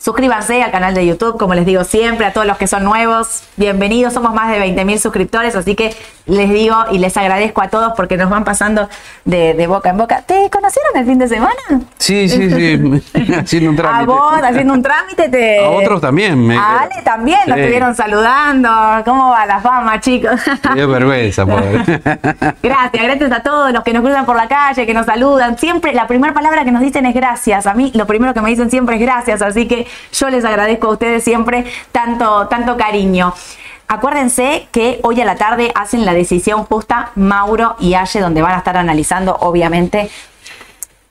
suscríbanse al canal de YouTube, como les digo siempre, a todos los que son nuevos, bienvenidos. Somos más de 20.000 suscriptores, así que les digo y les agradezco a todos porque nos van pasando de, de boca en boca. ¿Te conocieron el fin de semana? Sí, sí, sí, haciendo un trámite. A vos, haciendo un trámite, te... A otros también. Me A Ale también, lo Sí. estuvieron saludando. ¿Cómo va la fama, chicos? Dio vergüenza, pobre. Gracias, gracias a todos los que nos cruzan por la calle, que nos saludan. Siempre la primera palabra que nos dicen es gracias. A mí lo primero que me dicen siempre es gracias, así que yo les agradezco a ustedes siempre tanto, tanto cariño. Acuérdense que hoy a la tarde hacen la decisión justa Mauro y Aye, donde van a estar analizando, obviamente,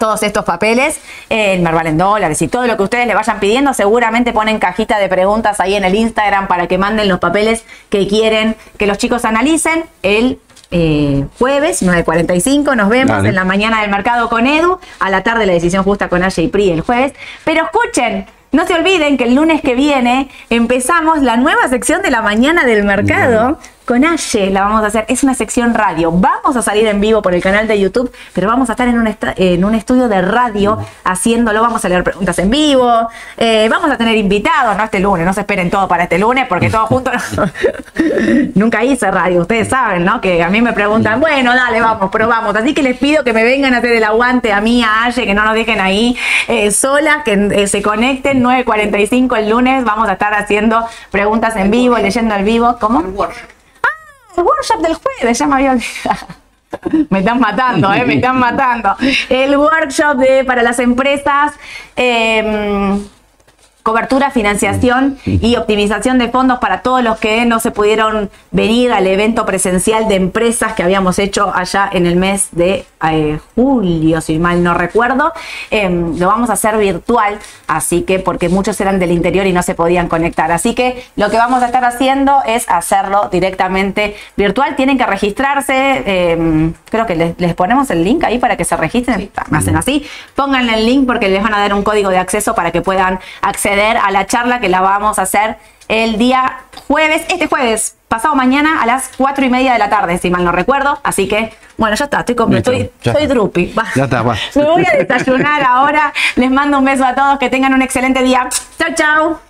todos estos papeles, el Merval en dólares y todo lo que ustedes le vayan pidiendo, seguramente ponen cajita de preguntas ahí en el Instagram para que manden los papeles que quieren que los chicos analicen. El eh, jueves 9.45 nos vemos Dale. en la mañana del mercado con Edu, a la tarde la decisión justa con Aye y Pri el jueves. Pero escuchen, no se olviden que el lunes que viene empezamos la nueva sección de la mañana del mercado. Con Aye la vamos a hacer, es una sección radio. Vamos a salir en vivo por el canal de YouTube, pero vamos a estar en un, en un estudio de radio haciéndolo. Vamos a leer preguntas en vivo, eh, vamos a tener invitados, no este lunes, no se esperen todo para este lunes, porque todos juntos nunca hice radio. Ustedes saben, ¿no? Que a mí me preguntan, bueno, dale, vamos, probamos. Así que les pido que me vengan a hacer el aguante a mí, a Aye, que no nos dejen ahí eh, solas, que eh, se conecten 9.45 el lunes. Vamos a estar haciendo preguntas en vivo, leyendo en vivo. ¿Cómo? Workshop del jueves, ya me había olvidado. Me están matando, ¿eh? me están matando. El workshop de, para las empresas. eh, cobertura, financiación y optimización de fondos para todos los que no se pudieron venir al evento presencial de empresas que habíamos hecho allá en el mes de eh, julio, si mal no recuerdo. Em, lo vamos a hacer virtual, así que porque muchos eran del interior y no se podían conectar. Así que lo que vamos a estar haciendo es hacerlo directamente virtual. Tienen que registrarse, em, creo que les, les ponemos el link ahí para que se registren. Hacen así, pónganle el link porque les van a dar un código de acceso para que puedan acceder a la charla que la vamos a hacer el día jueves, este jueves, pasado mañana a las cuatro y media de la tarde, si mal no recuerdo. Así que, bueno, ya está, estoy con, Listo, estoy, ya está. drupi. Ya está, va. Me voy a desayunar ahora. Les mando un beso a todos, que tengan un excelente día. Chao, chao.